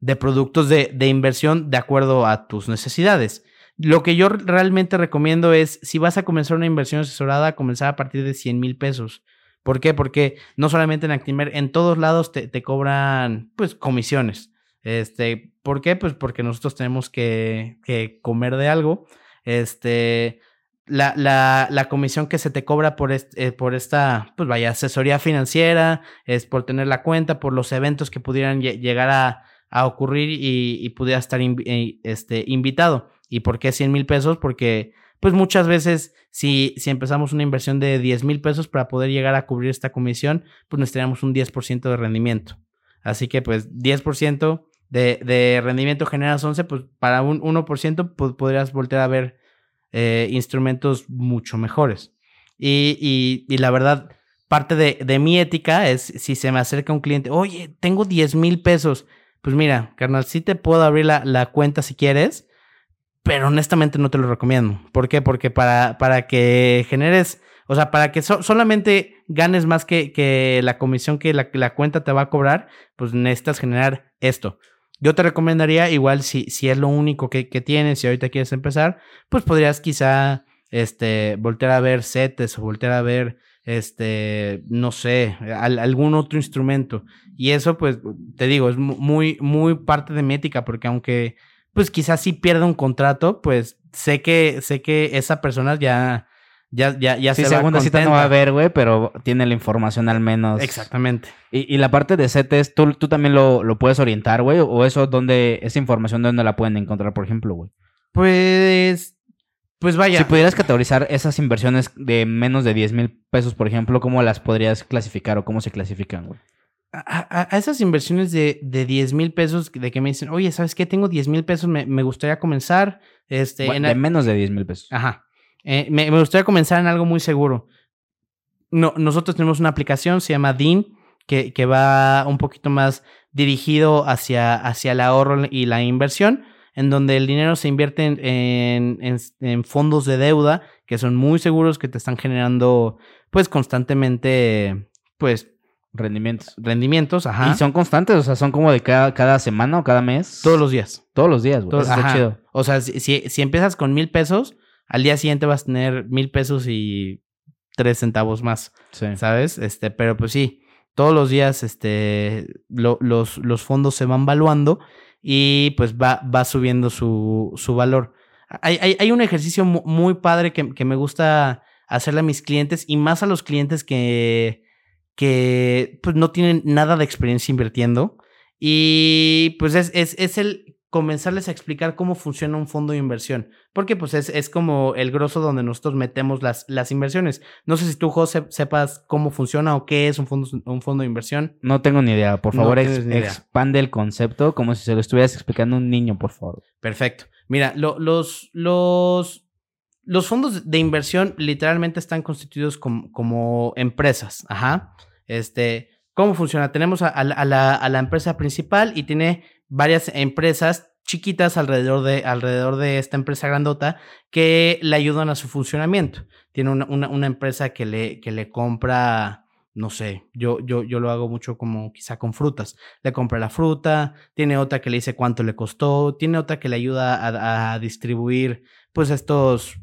de productos de, de inversión de acuerdo a tus necesidades. Lo que yo realmente recomiendo es, si vas a comenzar una inversión asesorada, comenzar a partir de 100 mil pesos. ¿Por qué? Porque no solamente en Actimer, en todos lados te, te, cobran, pues, comisiones. Este, ¿Por qué? Pues porque nosotros tenemos que, que comer de algo. Este, la, la, la, comisión que se te cobra por, eh, por esta, pues vaya, asesoría financiera, es por tener la cuenta, por los eventos que pudieran llegar a, a ocurrir y, y pudiera estar eh, este, invitado. ¿Y por qué 100 mil pesos? Porque pues muchas veces si, si empezamos una inversión de 10 mil pesos para poder llegar a cubrir esta comisión, pues necesitaríamos un 10% de rendimiento. Así que pues 10% de, de rendimiento generas 11, pues para un 1% pues, podrías volver a ver eh, instrumentos mucho mejores. Y, y, la verdad, parte de, de, mi ética es si se me acerca un cliente, oye, tengo 10 mil pesos. Pues mira, carnal, sí te puedo abrir la, la cuenta si quieres, pero honestamente no te lo recomiendo. ¿Por qué? Porque para, para que generes, o sea, para que solamente ganes más que, que la comisión que la, la, cuenta te va a cobrar, pues necesitas generar esto. Yo te recomendaría, igual si, si es lo único que, que tienes y ahorita quieres empezar, pues podrías quizá este, voltear a ver setes o voltear a ver, este, no sé, algún otro instrumento. Y eso, pues, te digo, es muy, muy parte de mi ética, porque aunque pues quizás si pierde un contrato, pues sé que, sé que esa persona ya, ya, ya, ya sí, se segunda cita no va a ver, güey, pero tiene la información al menos. Exactamente. Y, y la parte de CETES, ¿tú, tú también lo, lo puedes orientar, güey? ¿O eso, dónde, esa información, dónde la pueden encontrar, por ejemplo, güey? Pues, pues vaya. Si pudieras categorizar esas inversiones de menos de 10 mil pesos, por ejemplo, ¿cómo las podrías clasificar o cómo se clasifican, güey? a, esas inversiones de, de 10 mil pesos, de que me dicen, oye, ¿sabes qué? Tengo 10 mil pesos, me, me, gustaría comenzar. Este, de menos de 10 mil pesos. Ajá. Eh, me, me, gustaría comenzar en algo muy seguro. No, nosotros tenemos una aplicación, se llama DIN, que, que va un poquito más dirigido hacia, hacia el ahorro y la inversión, en donde el dinero se invierte en, en, en fondos de deuda que son muy seguros, que te están generando, pues, constantemente, pues, Rendimientos. Rendimientos, ajá. Y son constantes, o sea, son como de cada, cada semana o cada mes. Todos los días. Todos los días, güey. chido. O sea, si, si, empiezas con mil pesos, al día siguiente vas a tener mil pesos y tres centavos más. Sí. ¿Sabes? Este, pero pues sí, todos los días este, los, los fondos se van valuando y pues va, va subiendo su, su valor. Hay, hay, hay un ejercicio muy padre que, que me gusta hacerle a mis clientes y más a los clientes que que pues no tienen nada de experiencia invirtiendo. Y pues es, es, es el comenzarles a explicar cómo funciona un fondo de inversión. Porque pues es, es como el grosso donde nosotros metemos las, las inversiones. No sé si tú, José, sepas cómo funciona o qué es un fondo, un fondo de inversión. No tengo ni idea. Por favor, expande el concepto como si se lo estuvieras explicando a un niño, por favor. Perfecto. Mira, los, los, los fondos de inversión literalmente están constituidos como, como empresas. Ajá. Este, ¿Cómo funciona? Tenemos a, la, empresa principal y tiene varias empresas chiquitas alrededor de, esta empresa grandota que le ayudan a su funcionamiento. Tiene una, empresa que le, compra, no sé, yo, lo hago mucho como quizá con frutas. Le compra la fruta, tiene otra que le dice cuánto le costó, tiene otra que le ayuda a, distribuir pues estos,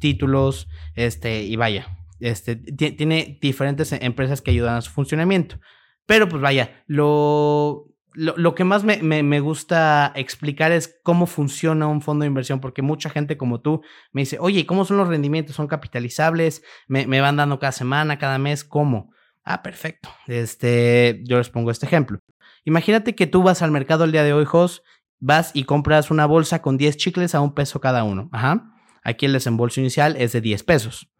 títulos, este, y vaya, este, tiene diferentes empresas que ayudan a su funcionamiento. Pero pues vaya, lo, lo, que más me, me, gusta explicar es cómo funciona un fondo de inversión, porque mucha gente como tú me dice, oye, ¿cómo son los rendimientos? ¿Son capitalizables? ¿Me, me van dando cada semana, cada mes? ¿Cómo? Ah, perfecto. Este, yo les pongo este ejemplo. Imagínate que tú vas al mercado el día de hoy, Jos, vas y compras una bolsa con 10 chicles a un peso cada uno. Ajá. Aquí el desembolso inicial es de 10 pesos.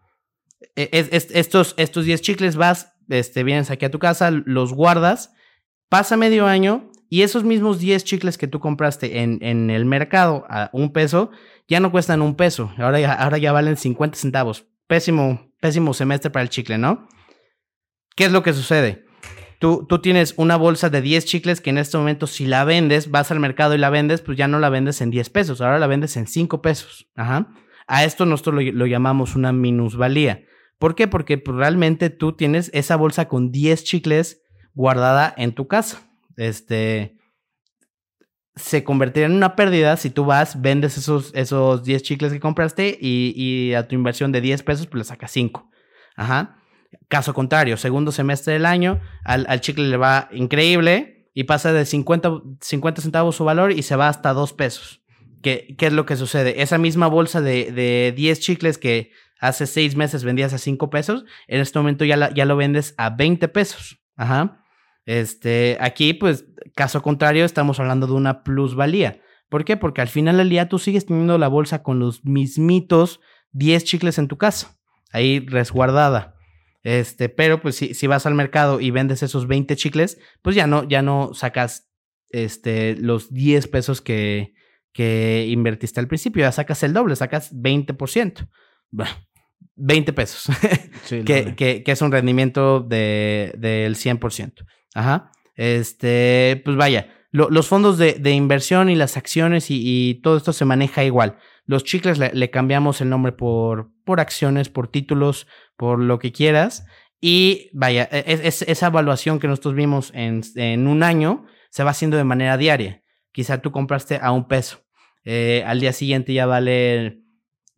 E, es, estos, estos 10 chicles vas, este, vienes aquí a tu casa, los guardas, pasa medio año y esos mismos 10 chicles que tú compraste en, en, el mercado a un peso, ya no cuestan un peso, ahora ya, ahora ya valen 50 centavos. Pésimo, pésimo semestre para el chicle, ¿no? ¿Qué es lo que sucede? Tú, tú, tienes una bolsa de 10 chicles que en este momento si la vendes, vas al mercado y la vendes, pues ya no la vendes en 10 pesos, ahora la vendes en 5 pesos. Ajá. A esto nosotros lo, lo llamamos una minusvalía. ¿Por qué? Porque pues, realmente tú tienes esa bolsa con 10 chicles guardada en tu casa. Este se convertiría en una pérdida si tú vas, vendes esos, esos 10 chicles que compraste y, y a tu inversión de 10 pesos, pues le sacas 5. Ajá. Caso contrario, segundo semestre del año, al, al chicle le va increíble y pasa de 50, 50 centavos su valor y se va hasta 2 pesos. ¿Qué, ¿Qué, es lo que sucede? Esa misma bolsa de, de 10 chicles que hace 6 meses vendías a 5 pesos, en este momento ya, ya lo vendes a 20 pesos. Ajá. Este, aquí, pues, caso contrario, estamos hablando de una plusvalía. ¿Por qué? Porque al final del día tú sigues teniendo la bolsa con los mismitos 10 chicles en tu casa, ahí resguardada. Este, pero pues si, si vas al mercado y vendes esos 20 chicles, pues ya no, ya no sacas este, los 10 pesos que, que invertiste al principio, ya sacas el doble, sacas 20%. Bueno, 20 pesos, sí, que, que, que, es un rendimiento de, del 100%. Ajá. Este, pues vaya, lo, los fondos de, de, inversión y las acciones y, y, todo esto se maneja igual. Los chicles le, le, cambiamos el nombre por, por acciones, por títulos, por lo que quieras. Y vaya, e, es, es, esa evaluación que nosotros vimos en, en, un año se va haciendo de manera diaria. Quizá tú compraste a un peso. Eh, al día siguiente ya vale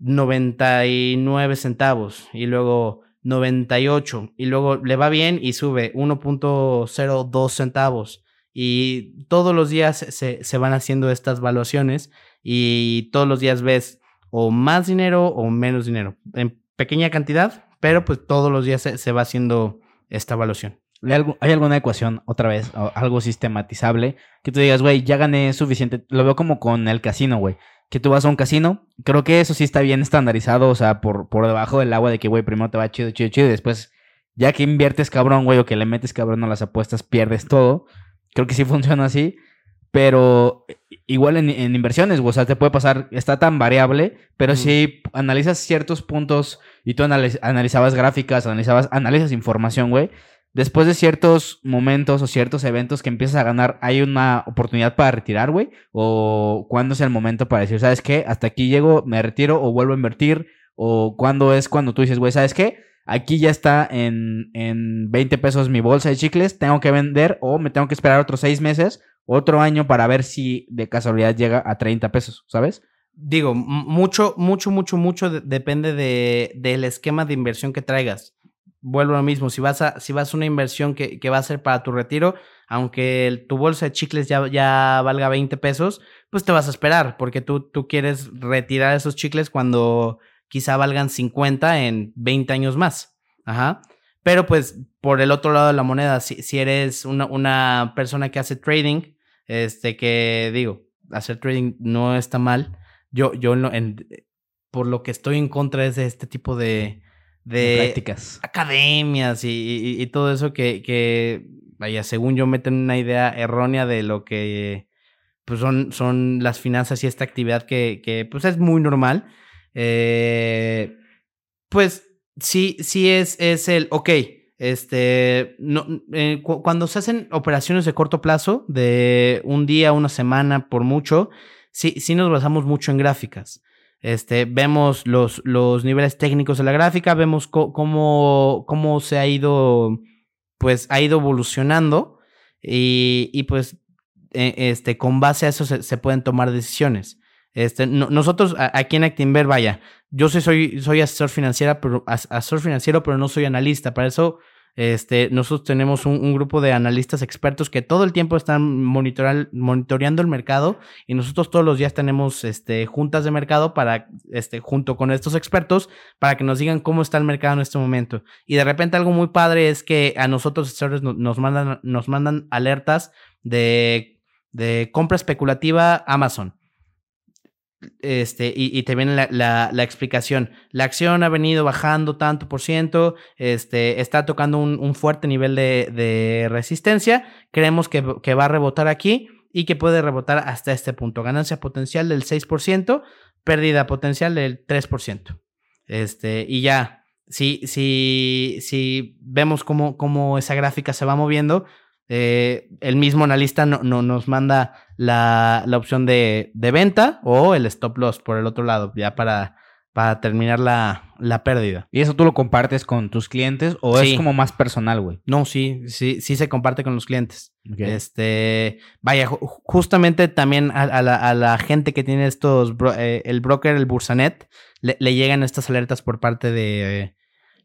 99 centavos y luego 98 y luego le va bien y sube 1.02 centavos y todos los días se, van haciendo estas valuaciones y todos los días ves o más dinero o menos dinero en pequeña cantidad, pero pues todos los días se, se va haciendo esta evaluación. ¿Hay alguna ecuación, otra vez, algo sistematizable, que tú digas, güey, ya gané suficiente? Lo veo como con el casino, güey que tú vas a un casino. Creo que eso sí está bien estandarizado, o sea, por, por debajo del agua de que, güey, primero te va chido, chido, chido, y después, ya que inviertes cabrón, güey, o que le metes cabrón a las apuestas, pierdes todo. Creo que sí funciona así. Pero igual en, en inversiones, güey, o sea, te puede pasar, está tan variable, pero mm. si analizas ciertos puntos y tú analiz, analizabas gráficas, analizabas, analizas información, güey, después de ciertos momentos o ciertos eventos que empiezas a ganar, ¿hay una oportunidad para retirar, güey? ¿O cuándo es el momento para decir, ¿sabes qué? Hasta aquí llego, me retiro o vuelvo a invertir. ¿O cuándo es cuando tú dices, güey, ¿sabes qué? Aquí ya está en, en 20 pesos mi bolsa de chicles, tengo que vender o me tengo que esperar otros seis meses, otro año para ver si de casualidad llega a 30 pesos, ¿sabes? Digo, mucho, mucho, mucho, mucho de depende de, del esquema de inversión que traigas vuelvo a lo mismo, si vas a, si vas a una inversión que, que va a ser para tu retiro, aunque tu bolsa de chicles ya, ya valga 20 pesos, pues te vas a esperar, porque tú, tú quieres retirar esos chicles cuando quizá valgan 50 en 20 años más. Ajá. Pero pues por el otro lado de la moneda, si, si eres una, una persona que hace trading, este que digo, hacer trading no está mal. Yo, yo por lo que estoy en contra es de este tipo de, de, prácticas. academias y, y, y, todo eso que, que, vaya, según yo meten una idea errónea de lo que pues son, son las finanzas y esta actividad que, que pues es muy normal. Eh, pues sí, sí es, es el, ok, este, no, eh, cu cuando se hacen operaciones de corto plazo, de un día, una semana, por mucho, sí, sí nos basamos mucho en gráficas. Este, vemos los, los niveles técnicos de la gráfica, vemos cómo, cómo se ha ido, pues ha ido evolucionando y, y pues e, este, con base a eso se, pueden tomar decisiones. Este, no, nosotros aquí en Actinver, vaya, yo soy, soy, soy asesor, financiera, pero, asesor financiero, pero no soy analista. Para eso este, nosotros tenemos un, grupo de analistas expertos que todo el tiempo están monitoreando el mercado y nosotros todos los días tenemos este, juntas de mercado para, este, junto con estos expertos para que nos digan cómo está el mercado en este momento. Y de repente algo muy padre es que a nosotros asesores nos, nos mandan, nos mandan alertas de, de compra especulativa Amazon este, y, y, te viene la, explicación. La acción ha venido bajando tanto por ciento, este, está tocando un, fuerte nivel de, resistencia. Creemos que, que, va a rebotar aquí y que puede rebotar hasta este punto. Ganancia potencial del 6%, pérdida potencial del 3%. Este, y ya, si, si, si vemos cómo, cómo esa gráfica se va moviendo, eh, el mismo analista no, no, nos manda la, la opción de, de, venta o el stop loss por el otro lado, ya para, para terminar la, la pérdida. ¿Y eso tú lo compartes con tus clientes o Sí. es como más personal, güey? No, sí, sí, sí se comparte con los clientes. Este, vaya, ju- justamente también a, a la, a la gente que tiene estos, eh, el broker, el Bursanet, le, le llegan estas alertas por parte de,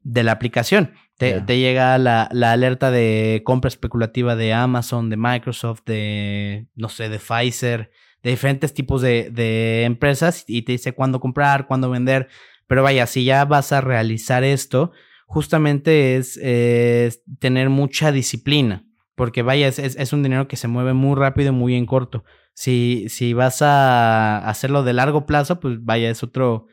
de la aplicación. Te, llega la, la alerta de compra especulativa de Amazon, de Microsoft, de, no sé, de Pfizer, de diferentes tipos de, de empresas y te dice cuándo comprar, cuándo vender. Pero vaya, si ya vas a realizar esto, justamente es, es tener mucha disciplina. Porque vaya, es, es- es un dinero que se mueve muy rápido y muy en corto. Si, si vas a hacerlo de largo plazo, pues vaya, es otro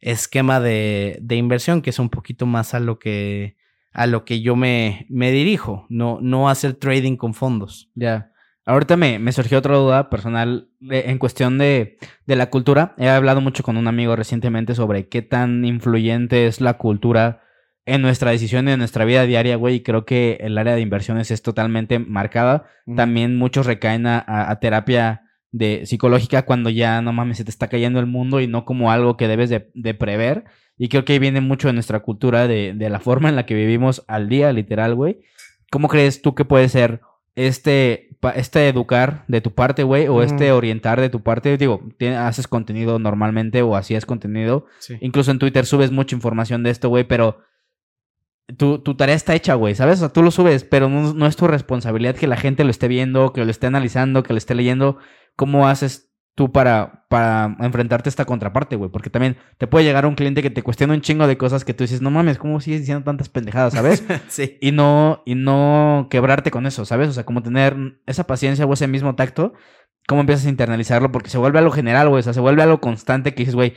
esquema de, de inversión que es un poquito más a lo que, a lo que yo me, me dirijo. No, no hacer trading con fondos. Ya. Ahorita me, me surgió otra duda personal de- en cuestión de, de la cultura. He hablado mucho con un amigo recientemente sobre qué tan influyente es la cultura en nuestra decisión y en nuestra vida diaria, güey. Y creo que el área de inversiones es totalmente marcada. También muchos recaen a, a- a terapia de psicológica cuando ya no mames se te está cayendo el mundo y no como algo que debes de, de prever. Y creo que viene mucho de nuestra cultura, de, de la forma en la que vivimos al día, literal, güey. ¿Cómo crees tú que puede ser este, este educar de tu parte, güey, o este orientar de tu parte? Digo, haces contenido normalmente o hacías contenido. Sí. Incluso en Twitter subes mucha información de esto, güey, pero tu, tu tarea está hecha, güey, ¿sabes? O sea, tú lo subes, pero no, no es tu responsabilidad que la gente lo esté viendo, que lo esté analizando, que lo esté leyendo. ¿Cómo haces tú para, para enfrentarte a esta contraparte, güey? Porque también te puede llegar un cliente que te cuestiona un chingo de cosas que tú dices, no mames, ¿cómo sigues diciendo tantas pendejadas, ¿sabes? sí. y no, y no quebrarte con eso, ¿sabes? O sea, como tener esa paciencia o ese mismo tacto, ¿cómo empiezas a internalizarlo? Porque se vuelve algo general, güey, o sea, se vuelve algo constante que dices, güey,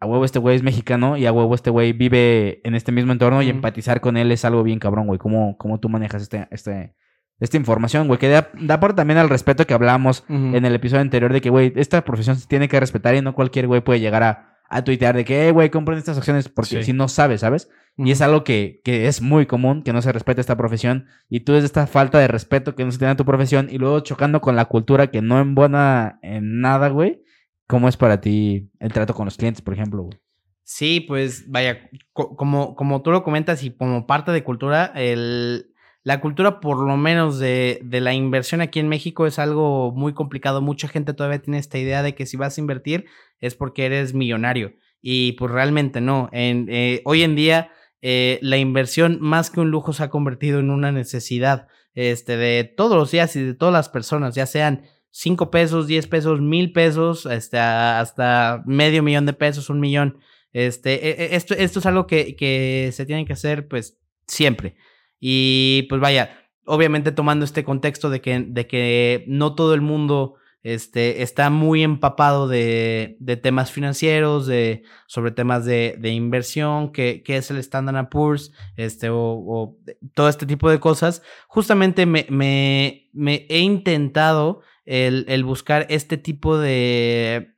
a huevo este güey es mexicano y a huevo este güey vive en este mismo entorno y empatizar con él es algo bien cabrón, güey. ¿Cómo, cómo tú manejas este, este, esta información, güey? Que da, da por también al respeto que hablábamos Ujú. en el episodio anterior de que, güey, esta profesión se tiene que respetar y no cualquier güey puede llegar a, a tuitear de que, "Eh, güey, compren estas acciones porque Sí. si no sabes, ¿sabes? Y es algo que, que es muy común, que no se respete esta profesión. Y tú es esta falta de respeto que no se tiene a tu profesión y luego chocando con la cultura que no embona en nada, güey. ¿Cómo es para ti el trato con los clientes, por ejemplo, güey? Sí, pues vaya, co- como, como tú lo comentas y como parte de cultura, el, la cultura por lo menos de, de la inversión aquí en México es algo muy complicado. Mucha gente todavía tiene esta idea de que si vas a invertir es porque eres millonario y pues realmente no. En, eh, hoy en día eh, la inversión más que un lujo se ha convertido en una necesidad este, de todos los días y de todas las personas, ya sean 5 pesos, 10 pesos, mil pesos, este, a- hasta medio millón de pesos, un millón. Este, e- e- esto, esto es algo que, que se tiene que hacer, pues, siempre. Y pues vaya, obviamente tomando este contexto de que, de que no todo el mundo este, está muy empapado de, de temas financieros, de, sobre temas de, de inversión, que, que es el Standard Poor's, este, o, o todo este tipo de cosas. Justamente me, me, me he intentado el, el buscar este tipo de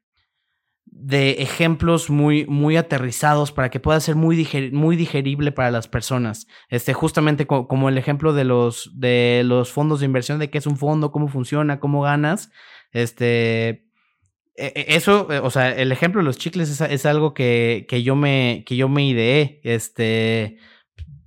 de ejemplos muy, muy aterrizados para que pueda ser muy, muy digerible para las personas. Este, justamente co- como el ejemplo de los, de los fondos de inversión, de qué es un fondo, cómo funciona, cómo ganas. Este, e- e- eso, eh, o sea, el ejemplo de los chicles es, algo que, que yo me, que yo me ideé. Este,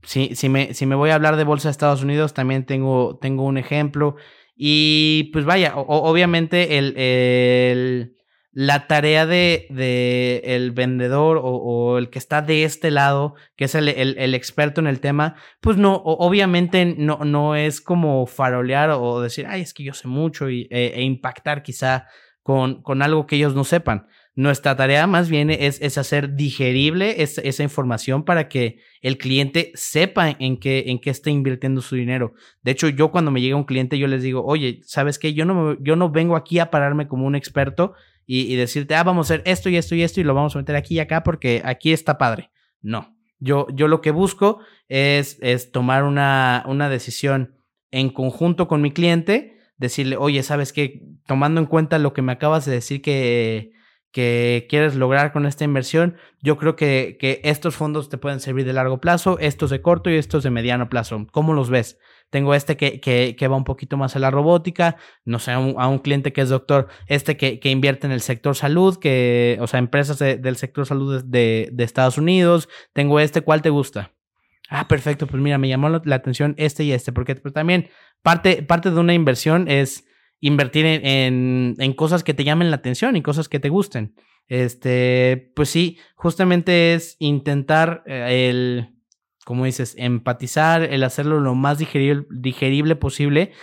si, si, me, si me voy a hablar de bolsa de Estados Unidos, también tengo, tengo un ejemplo. Y pues vaya, obviamente el, el- la tarea de, de el vendedor o, el que está de este lado, que es el, el- experto en el tema, pues no, obviamente no, no es como farolear o decir, ay, es que yo sé mucho y, e, e impactar quizá con, con algo que ellos no sepan. Nuestra tarea más bien es, es hacer digerible es- esa información para que el cliente sepa en qué, en qué está invirtiendo su dinero. De hecho, yo cuando me llega un cliente, yo les digo, oye, ¿sabes qué? Yo no, yo no vengo aquí a pararme como un experto y, y decirte, ah, vamos a hacer esto y esto y esto y lo vamos a meter aquí y acá porque aquí está padre. No. Yo, yo lo que busco es, es tomar una, una decisión en conjunto con mi cliente, decirle, oye, ¿sabes qué? Tomando en cuenta lo que me acabas de decir que, que quieres lograr con esta inversión, yo creo que, que estos fondos te pueden servir de largo plazo, estos de corto y estos de mediano plazo. ¿Cómo los ves? tengo este que, que, que va un poquito más a la robótica, no sé, a un, cliente que es doctor, este que, invierte en el sector salud, que, o sea, empresas del sector salud de, de, Estados Unidos, tengo este, ¿cuál te gusta? Ah, perfecto, pues mira, me llamó la atención este y este, porque también parte, parte de una inversión es invertir en, en, cosas que te llamen la atención y cosas que te gusten. Este, pues sí, justamente es intentar eh, el, como dices, empatizar, el hacerlo lo más digerible, digerible posible.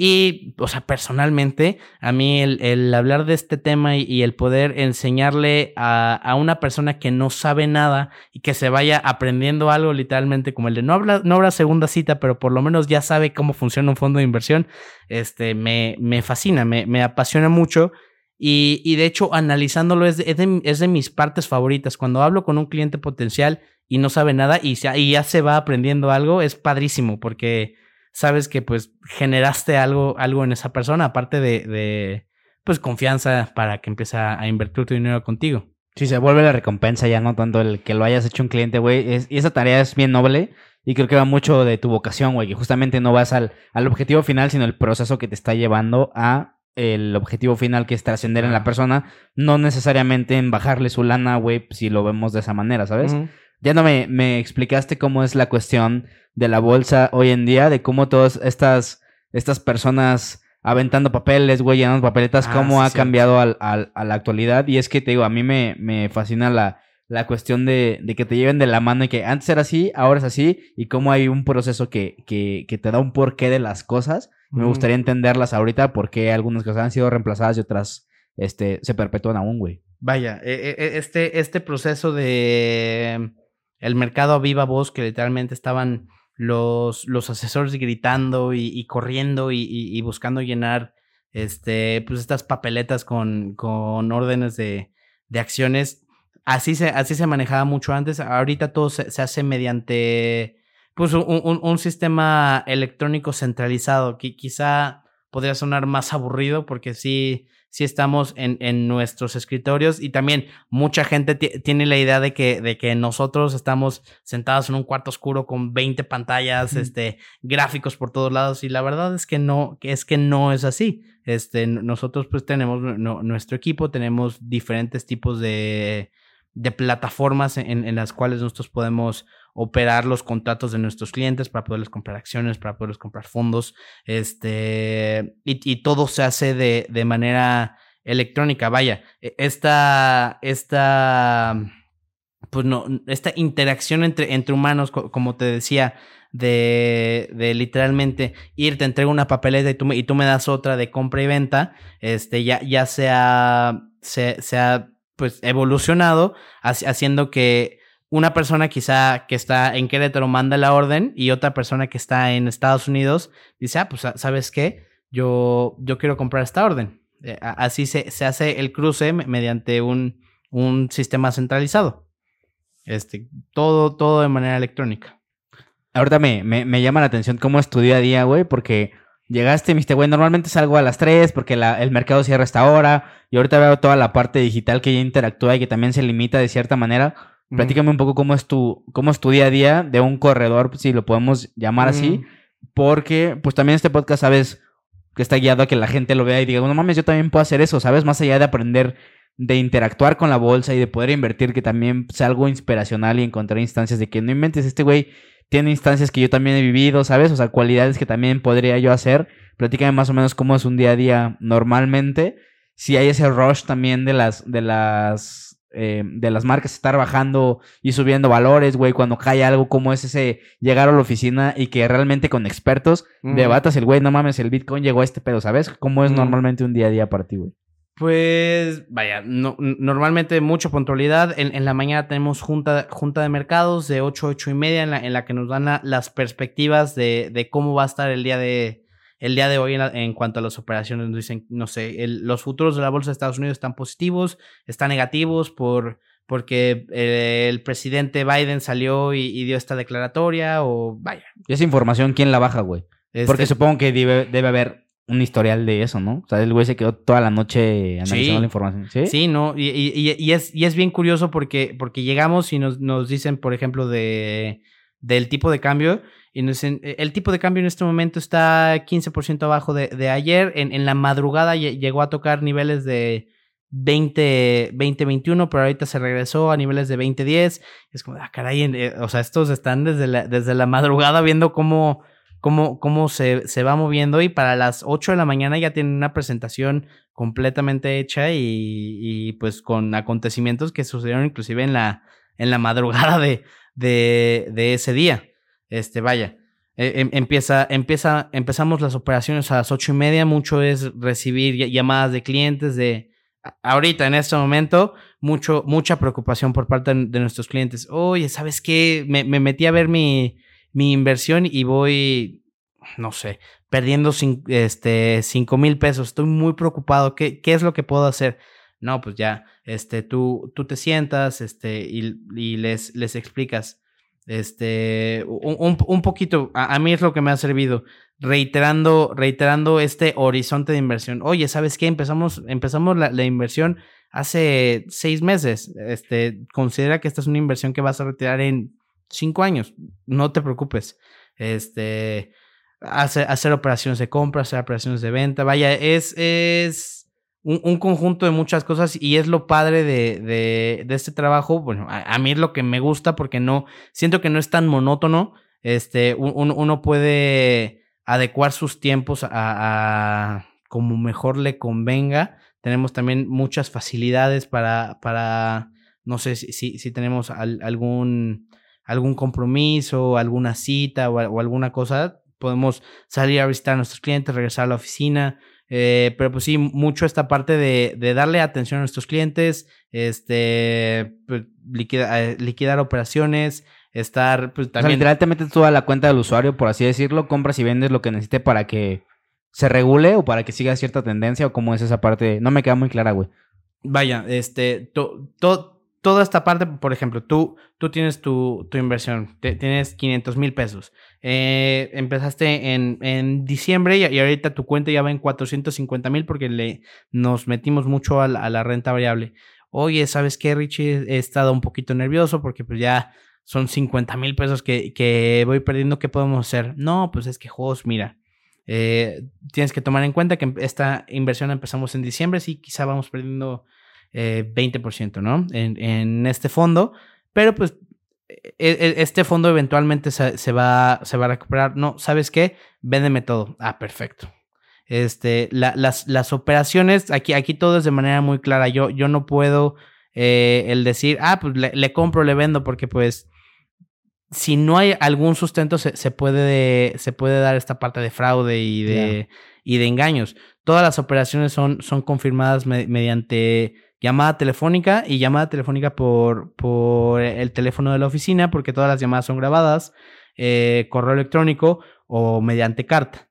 Y, o sea, personalmente, a mí el, el hablar de este tema y, el poder enseñarle a, a, una persona que no sabe nada y que se vaya aprendiendo algo literalmente como el de no habla, no habrá segunda cita, pero por lo menos ya sabe cómo funciona un fondo de inversión, este, me, me fascina, me, me apasiona mucho y, y de hecho, analizándolo es de, es, es de, mis partes favoritas. Cuando hablo con un cliente potencial y no sabe nada y, se, y ya se va aprendiendo algo, es padrísimo porque sabes que pues generaste algo, algo en esa persona, aparte de, de pues confianza para que empiece a invertir tu dinero contigo. Sí, se vuelve la recompensa ya, no tanto el que lo hayas hecho un cliente, güey. Y esa tarea es bien noble y creo que va mucho de tu vocación, güey, que justamente no vas al, al objetivo final, sino el proceso que te está llevando a el objetivo final que es trascender en la persona, no necesariamente en bajarle su lana, güey, si lo vemos de esa manera, ¿sabes? Uh -huh. Ya no me, me, explicaste cómo es la cuestión de la bolsa hoy en día, de cómo todas estas, estas personas aventando papeles, güey, llenando papeletas, ah, cómo sí, ha sí. cambiado al, al, a la actualidad. Y es que te digo, a mí me, me fascina la, la cuestión de, de, que te lleven de la mano y que antes era así, ahora es así, y cómo hay un proceso que, que, que te da un porqué de las cosas me gustaría entenderlas ahorita porque algunas cosas han sido reemplazadas y otras este, se perpetúan aún, güey. Vaya, este, este proceso de el mercado a viva voz que literalmente estaban los, los asesores gritando y, corriendo y, buscando llenar este, pues estas papeletas con, con órdenes de, de acciones. Así se, así se manejaba mucho antes. Ahorita todo se, se hace mediante pues un, un, un, sistema electrónico centralizado que quizá podría sonar más aburrido porque sí, sí estamos en, en nuestros escritorios y también mucha gente tiene la idea de que, de que nosotros estamos sentados en un cuarto oscuro con 20 pantallas, mm. este, gráficos por todos lados y la verdad es que no, es que no es así. Este, nosotros pues tenemos no, nuestro equipo, tenemos diferentes tipos de, de plataformas en, en, las cuales nosotros podemos operar los contratos de nuestros clientes para poderles comprar acciones, para poderles comprar fondos, este, y, todo se hace de, de, manera electrónica. Vaya, e, esta, esta, pues no, esta interacción entre, entre humanos, como te decía, de, de literalmente ir, te entrego una papeleta y tú, me, y tú me das otra de compra y venta, este, ya, ya se, se ha pues evolucionado, haciendo que una persona quizá que está en Querétaro manda la orden y otra persona que está en Estados Unidos dice, ah, pues sabes qué, yo, yo quiero comprar esta orden. Eh, así se, se, hace el cruce mediante un, un sistema centralizado. Este, todo, todo de manera electrónica. Ahorita me, me, me llama la atención cómo es tu día a día, güey, porque llegaste y me dijiste, güey, normalmente salgo a las 3 porque la, el mercado cierra esta hora y ahorita veo toda la parte digital que ya interactúa y que también se limita de cierta manera. Platícame un poco cómo es tu, cómo es tu día a día de un corredor, si lo podemos llamar así, porque pues también este podcast, sabes, que está guiado a que la gente lo vea y diga, no mames, yo también puedo hacer eso, ¿sabes? Más allá de aprender, de interactuar con la bolsa y de poder invertir, que también sea algo inspiracional y encontrar instancias de que no inventes, este güey tiene instancias que yo también he vivido, ¿sabes? O sea, cualidades que también podría yo hacer. Platícame más o menos cómo es un día a día normalmente. Si hay ese rush también de las, de las eh, de las marcas estar bajando y subiendo valores, güey, cuando cae algo como es ese llegar a la oficina y que realmente con expertos mm. debatas el, güey, no mames, el Bitcoin llegó a este pedo, ¿sabes? ¿Cómo es mm. normalmente un día a día para ti, güey? Pues, vaya, no, normalmente mucha puntualidad. En, en, la mañana tenemos junta, junta de mercados de 8, 8 y media en la, en la que nos dan la, las perspectivas de, de cómo va a estar el día de, el día de hoy en, en, cuanto a las operaciones nos dicen, no sé, el, los futuros de la bolsa de Estados Unidos están positivos, están negativos por porque el, el presidente Biden salió y, y, dio esta declaratoria o vaya. ¿Y esa información quién la baja, güey? Este... Porque supongo que debe, debe haber un historial de eso, ¿no? O sea, el güey se quedó toda la noche analizando sí. la información. Sí, sí no, y, y, y, es, y es bien curioso porque, porque llegamos y nos, nos dicen, por ejemplo, de, del tipo de cambio "Eh, el tipo de cambio en este momento está 15% abajo de, ayer. En, la madrugada lle- llegó a tocar niveles de 20, 2021, pero ahorita se regresó a niveles de 2010. Es como, ah, caray, eh, o sea, estos están desde la, desde la madrugada viendo cómo, cómo, cómo se, se va moviendo y para las 8 de la mañana ya tienen una presentación completamente hecha y, pues con acontecimientos que sucedieron inclusive en la, en la madrugada de, de ese día. Este, vaya. eh, em- empieza, empieza, empezamos las operaciones a las ocho y media. Mucho es recibir ll- llamadas de clientes de ahorita, en este momento, mucho, mucha preocupación por parte de nuestros clientes. Oye, ¿sabes qué? Me, me metí a ver mi, mi inversión y voy, no sé, perdiendo cin- este, cinco mil pesos. Estoy muy preocupado. ¿Qué, ¿Qué es lo que puedo hacer? No, pues ya, este, tú, tú te sientas, este, y, y les, les explicas, este, un, un- poquito, a, a mí es lo que me ha servido, reiterando, reiterando este horizonte de inversión. Oye, ¿sabes qué? Empezamos, empezamos la, la inversión hace seis meses. Este, considera que esta es una inversión que vas a retirar en cinco años. No te preocupes. Este, hacer, hacer operaciones de compra, hacer operaciones de venta. Vaya, es, es un, un conjunto de muchas cosas y es lo padre de, de, este trabajo. Bueno, a, mí es lo que me gusta porque no, siento que no es tan monótono. Este, un, uno puede adecuar sus tiempos a, como mejor le convenga. Tenemos también muchas facilidades para, para no sé si, si, si tenemos al, algún, algún compromiso, alguna cita o, o, alguna cosa, podemos salir a visitar a nuestros clientes, regresar a la oficina. Eh, pero pues sí, mucho esta parte de, de, darle atención a nuestros clientes, este, pues, liquida, eh, liquidar operaciones, estar pues también... O sea, literal te metes tú a la cuenta del usuario, por así decirlo, compras y vendes lo que necesite para que se regule o para que siga cierta tendencia o cómo es esa parte. No me queda muy clara, güey. Vaya, este, to, to, toda esta parte, por ejemplo, tú, tú tienes tu, inversión, tienes 500 mil pesos. Eh, empezaste en, en diciembre y, ahorita tu cuenta ya va en 450 mil porque le, nos metimos mucho a la, renta variable. Oye, ¿sabes qué, Richie? He estado un poquito nervioso porque pues ya son 50 mil pesos que, que voy perdiendo. ¿Qué podemos hacer? No, pues es que, Jos, mira, eh, tienes que tomar en cuenta que esta inversión empezamos en diciembre, sí, quizá vamos perdiendo eh, 20%, ¿no? En, en, este fondo, pero pues e, este fondo eventualmente se, se, va, se va a recuperar. No, ¿sabes qué? Véndeme todo. Ah, perfecto. Este, la, las, las operaciones, aquí, aquí todo es de manera muy clara. Yo, yo no puedo eh, el decir, ah, pues le, le compro, le vendo, porque pues si no hay algún sustento, se, se, puede, se puede dar esta parte de fraude y de, yeah. y de engaños. Todas las operaciones son, son confirmadas me, mediante llamada telefónica y llamada telefónica por, por el teléfono de la oficina, porque todas las llamadas son grabadas, eh, correo electrónico o mediante carta.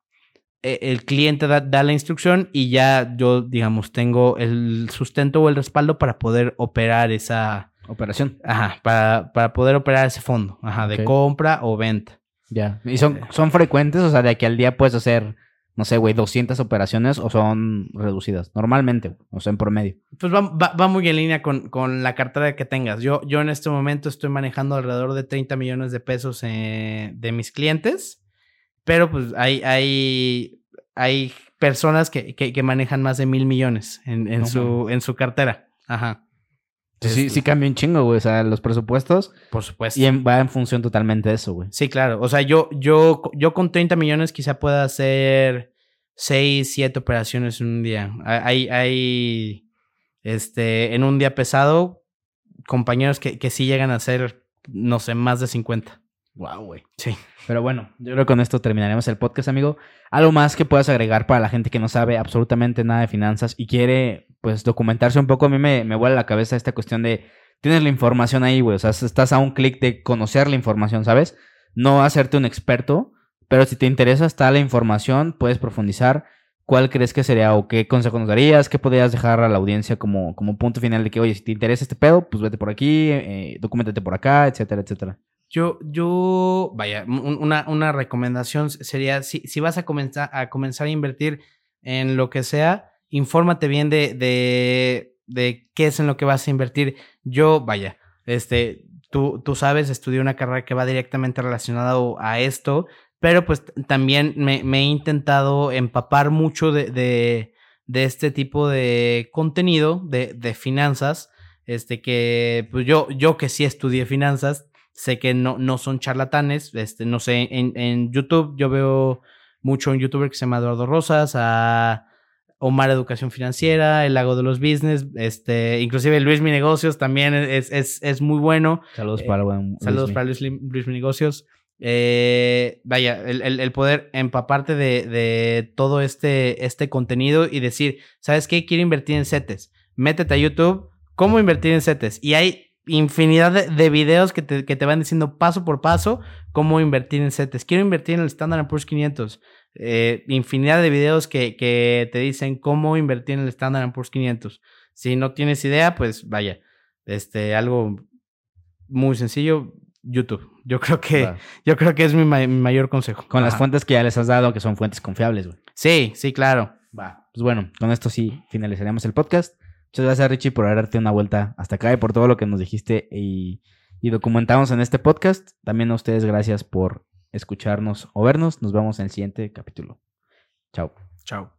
Eh, el cliente da, da, la instrucción y ya yo, digamos, tengo el sustento o el respaldo para poder operar esa, Operación. Ajá, para, para poder operar ese fondo, ajá, okay. de compra o venta. Ya. ¿Y son, son frecuentes? O sea, de aquí al día puedes hacer, no sé, güey, 200 operaciones o son reducidas? Normalmente, o sea, en promedio. Pues va, va, va muy en línea con, con, la cartera que tengas. Yo, yo en este momento estoy manejando alrededor de 30 millones de pesos eh, de mis clientes, pero pues hay, hay, hay personas que, que, que manejan más de mil millones en, en, no, su, en su cartera. Ajá. Sí, sí cambia un chingo, güey. O sea, los presupuestos. Por supuesto. Y en, va en función totalmente de eso, güey. Sí, claro. O sea, yo, yo, yo con 30 millones quizá pueda hacer 6, 7 operaciones en un día. Hay, hay, este, en un día pesado, compañeros que, que sí llegan a hacer, no sé, más de 50. Wow, güey. Sí. Pero bueno, yo creo que con esto terminaremos el podcast, amigo. Algo más que puedas agregar para la gente que no sabe absolutamente nada de finanzas y quiere, pues, documentarse un poco. A mí me, me vuela la cabeza esta cuestión de, tienes la información ahí, güey. O sea, estás a un clic de conocer la información, ¿sabes? No hacerte un experto, pero si te interesa está la información, puedes profundizar. ¿Cuál crees que sería o qué consejo nos darías? ¿Qué podrías dejar a la audiencia como, como punto final de que, oye, si te interesa este pedo, pues vete por aquí, eh, documentate por acá, etcétera, etcétera? Yo, yo, vaya, una, una recomendación sería, si, si vas a comenzar, a comenzar a invertir en lo que sea, infórmate bien de, de, de qué es en lo que vas a invertir. Yo, vaya, este, tú, tú sabes, estudié una carrera que va directamente relacionada a esto, pero pues también me, he intentado empapar mucho de, de, este tipo de contenido, de, de, finanzas, este que pues yo, yo que sí estudié finanzas, sé que no, no son charlatanes, este, no sé, en, YouTube yo veo mucho un youtuber que se llama Eduardo Rosas, Omar Educación Financiera, El Lago de los Business, este, inclusive Luis Mi Negocios también es, es, es muy bueno. Saludos para, Luis saludos para Luis, Mi Negocios. Eh, vaya, el, el, poder empaparte de, de, todo este, este contenido y decir, ¿sabes qué? Quiero invertir en CETES. Métete a YouTube, ¿cómo invertir en CETES? Y hay infinidad de, videos que te, que te, van diciendo paso por paso cómo invertir en CETES. Quiero invertir en el Standard Poor's 500. Eh, infinidad de videos que, que, te dicen cómo invertir en el Standard Poor's 500. Si no tienes idea, pues vaya, este, algo muy sencillo, YouTube. Yo creo que, yo creo que es mi, mayor consejo. Con las fuentes que ya les has dado, que son fuentes confiables, güey. Sí, sí, claro. Va. Pues bueno, con esto sí finalizaremos el podcast. Muchas gracias, Richie, por darte una vuelta hasta acá y por todo lo que nos dijiste y, y documentamos en este podcast. También a ustedes, gracias por escucharnos o vernos. Nos vemos en el siguiente capítulo. Chao. Chao.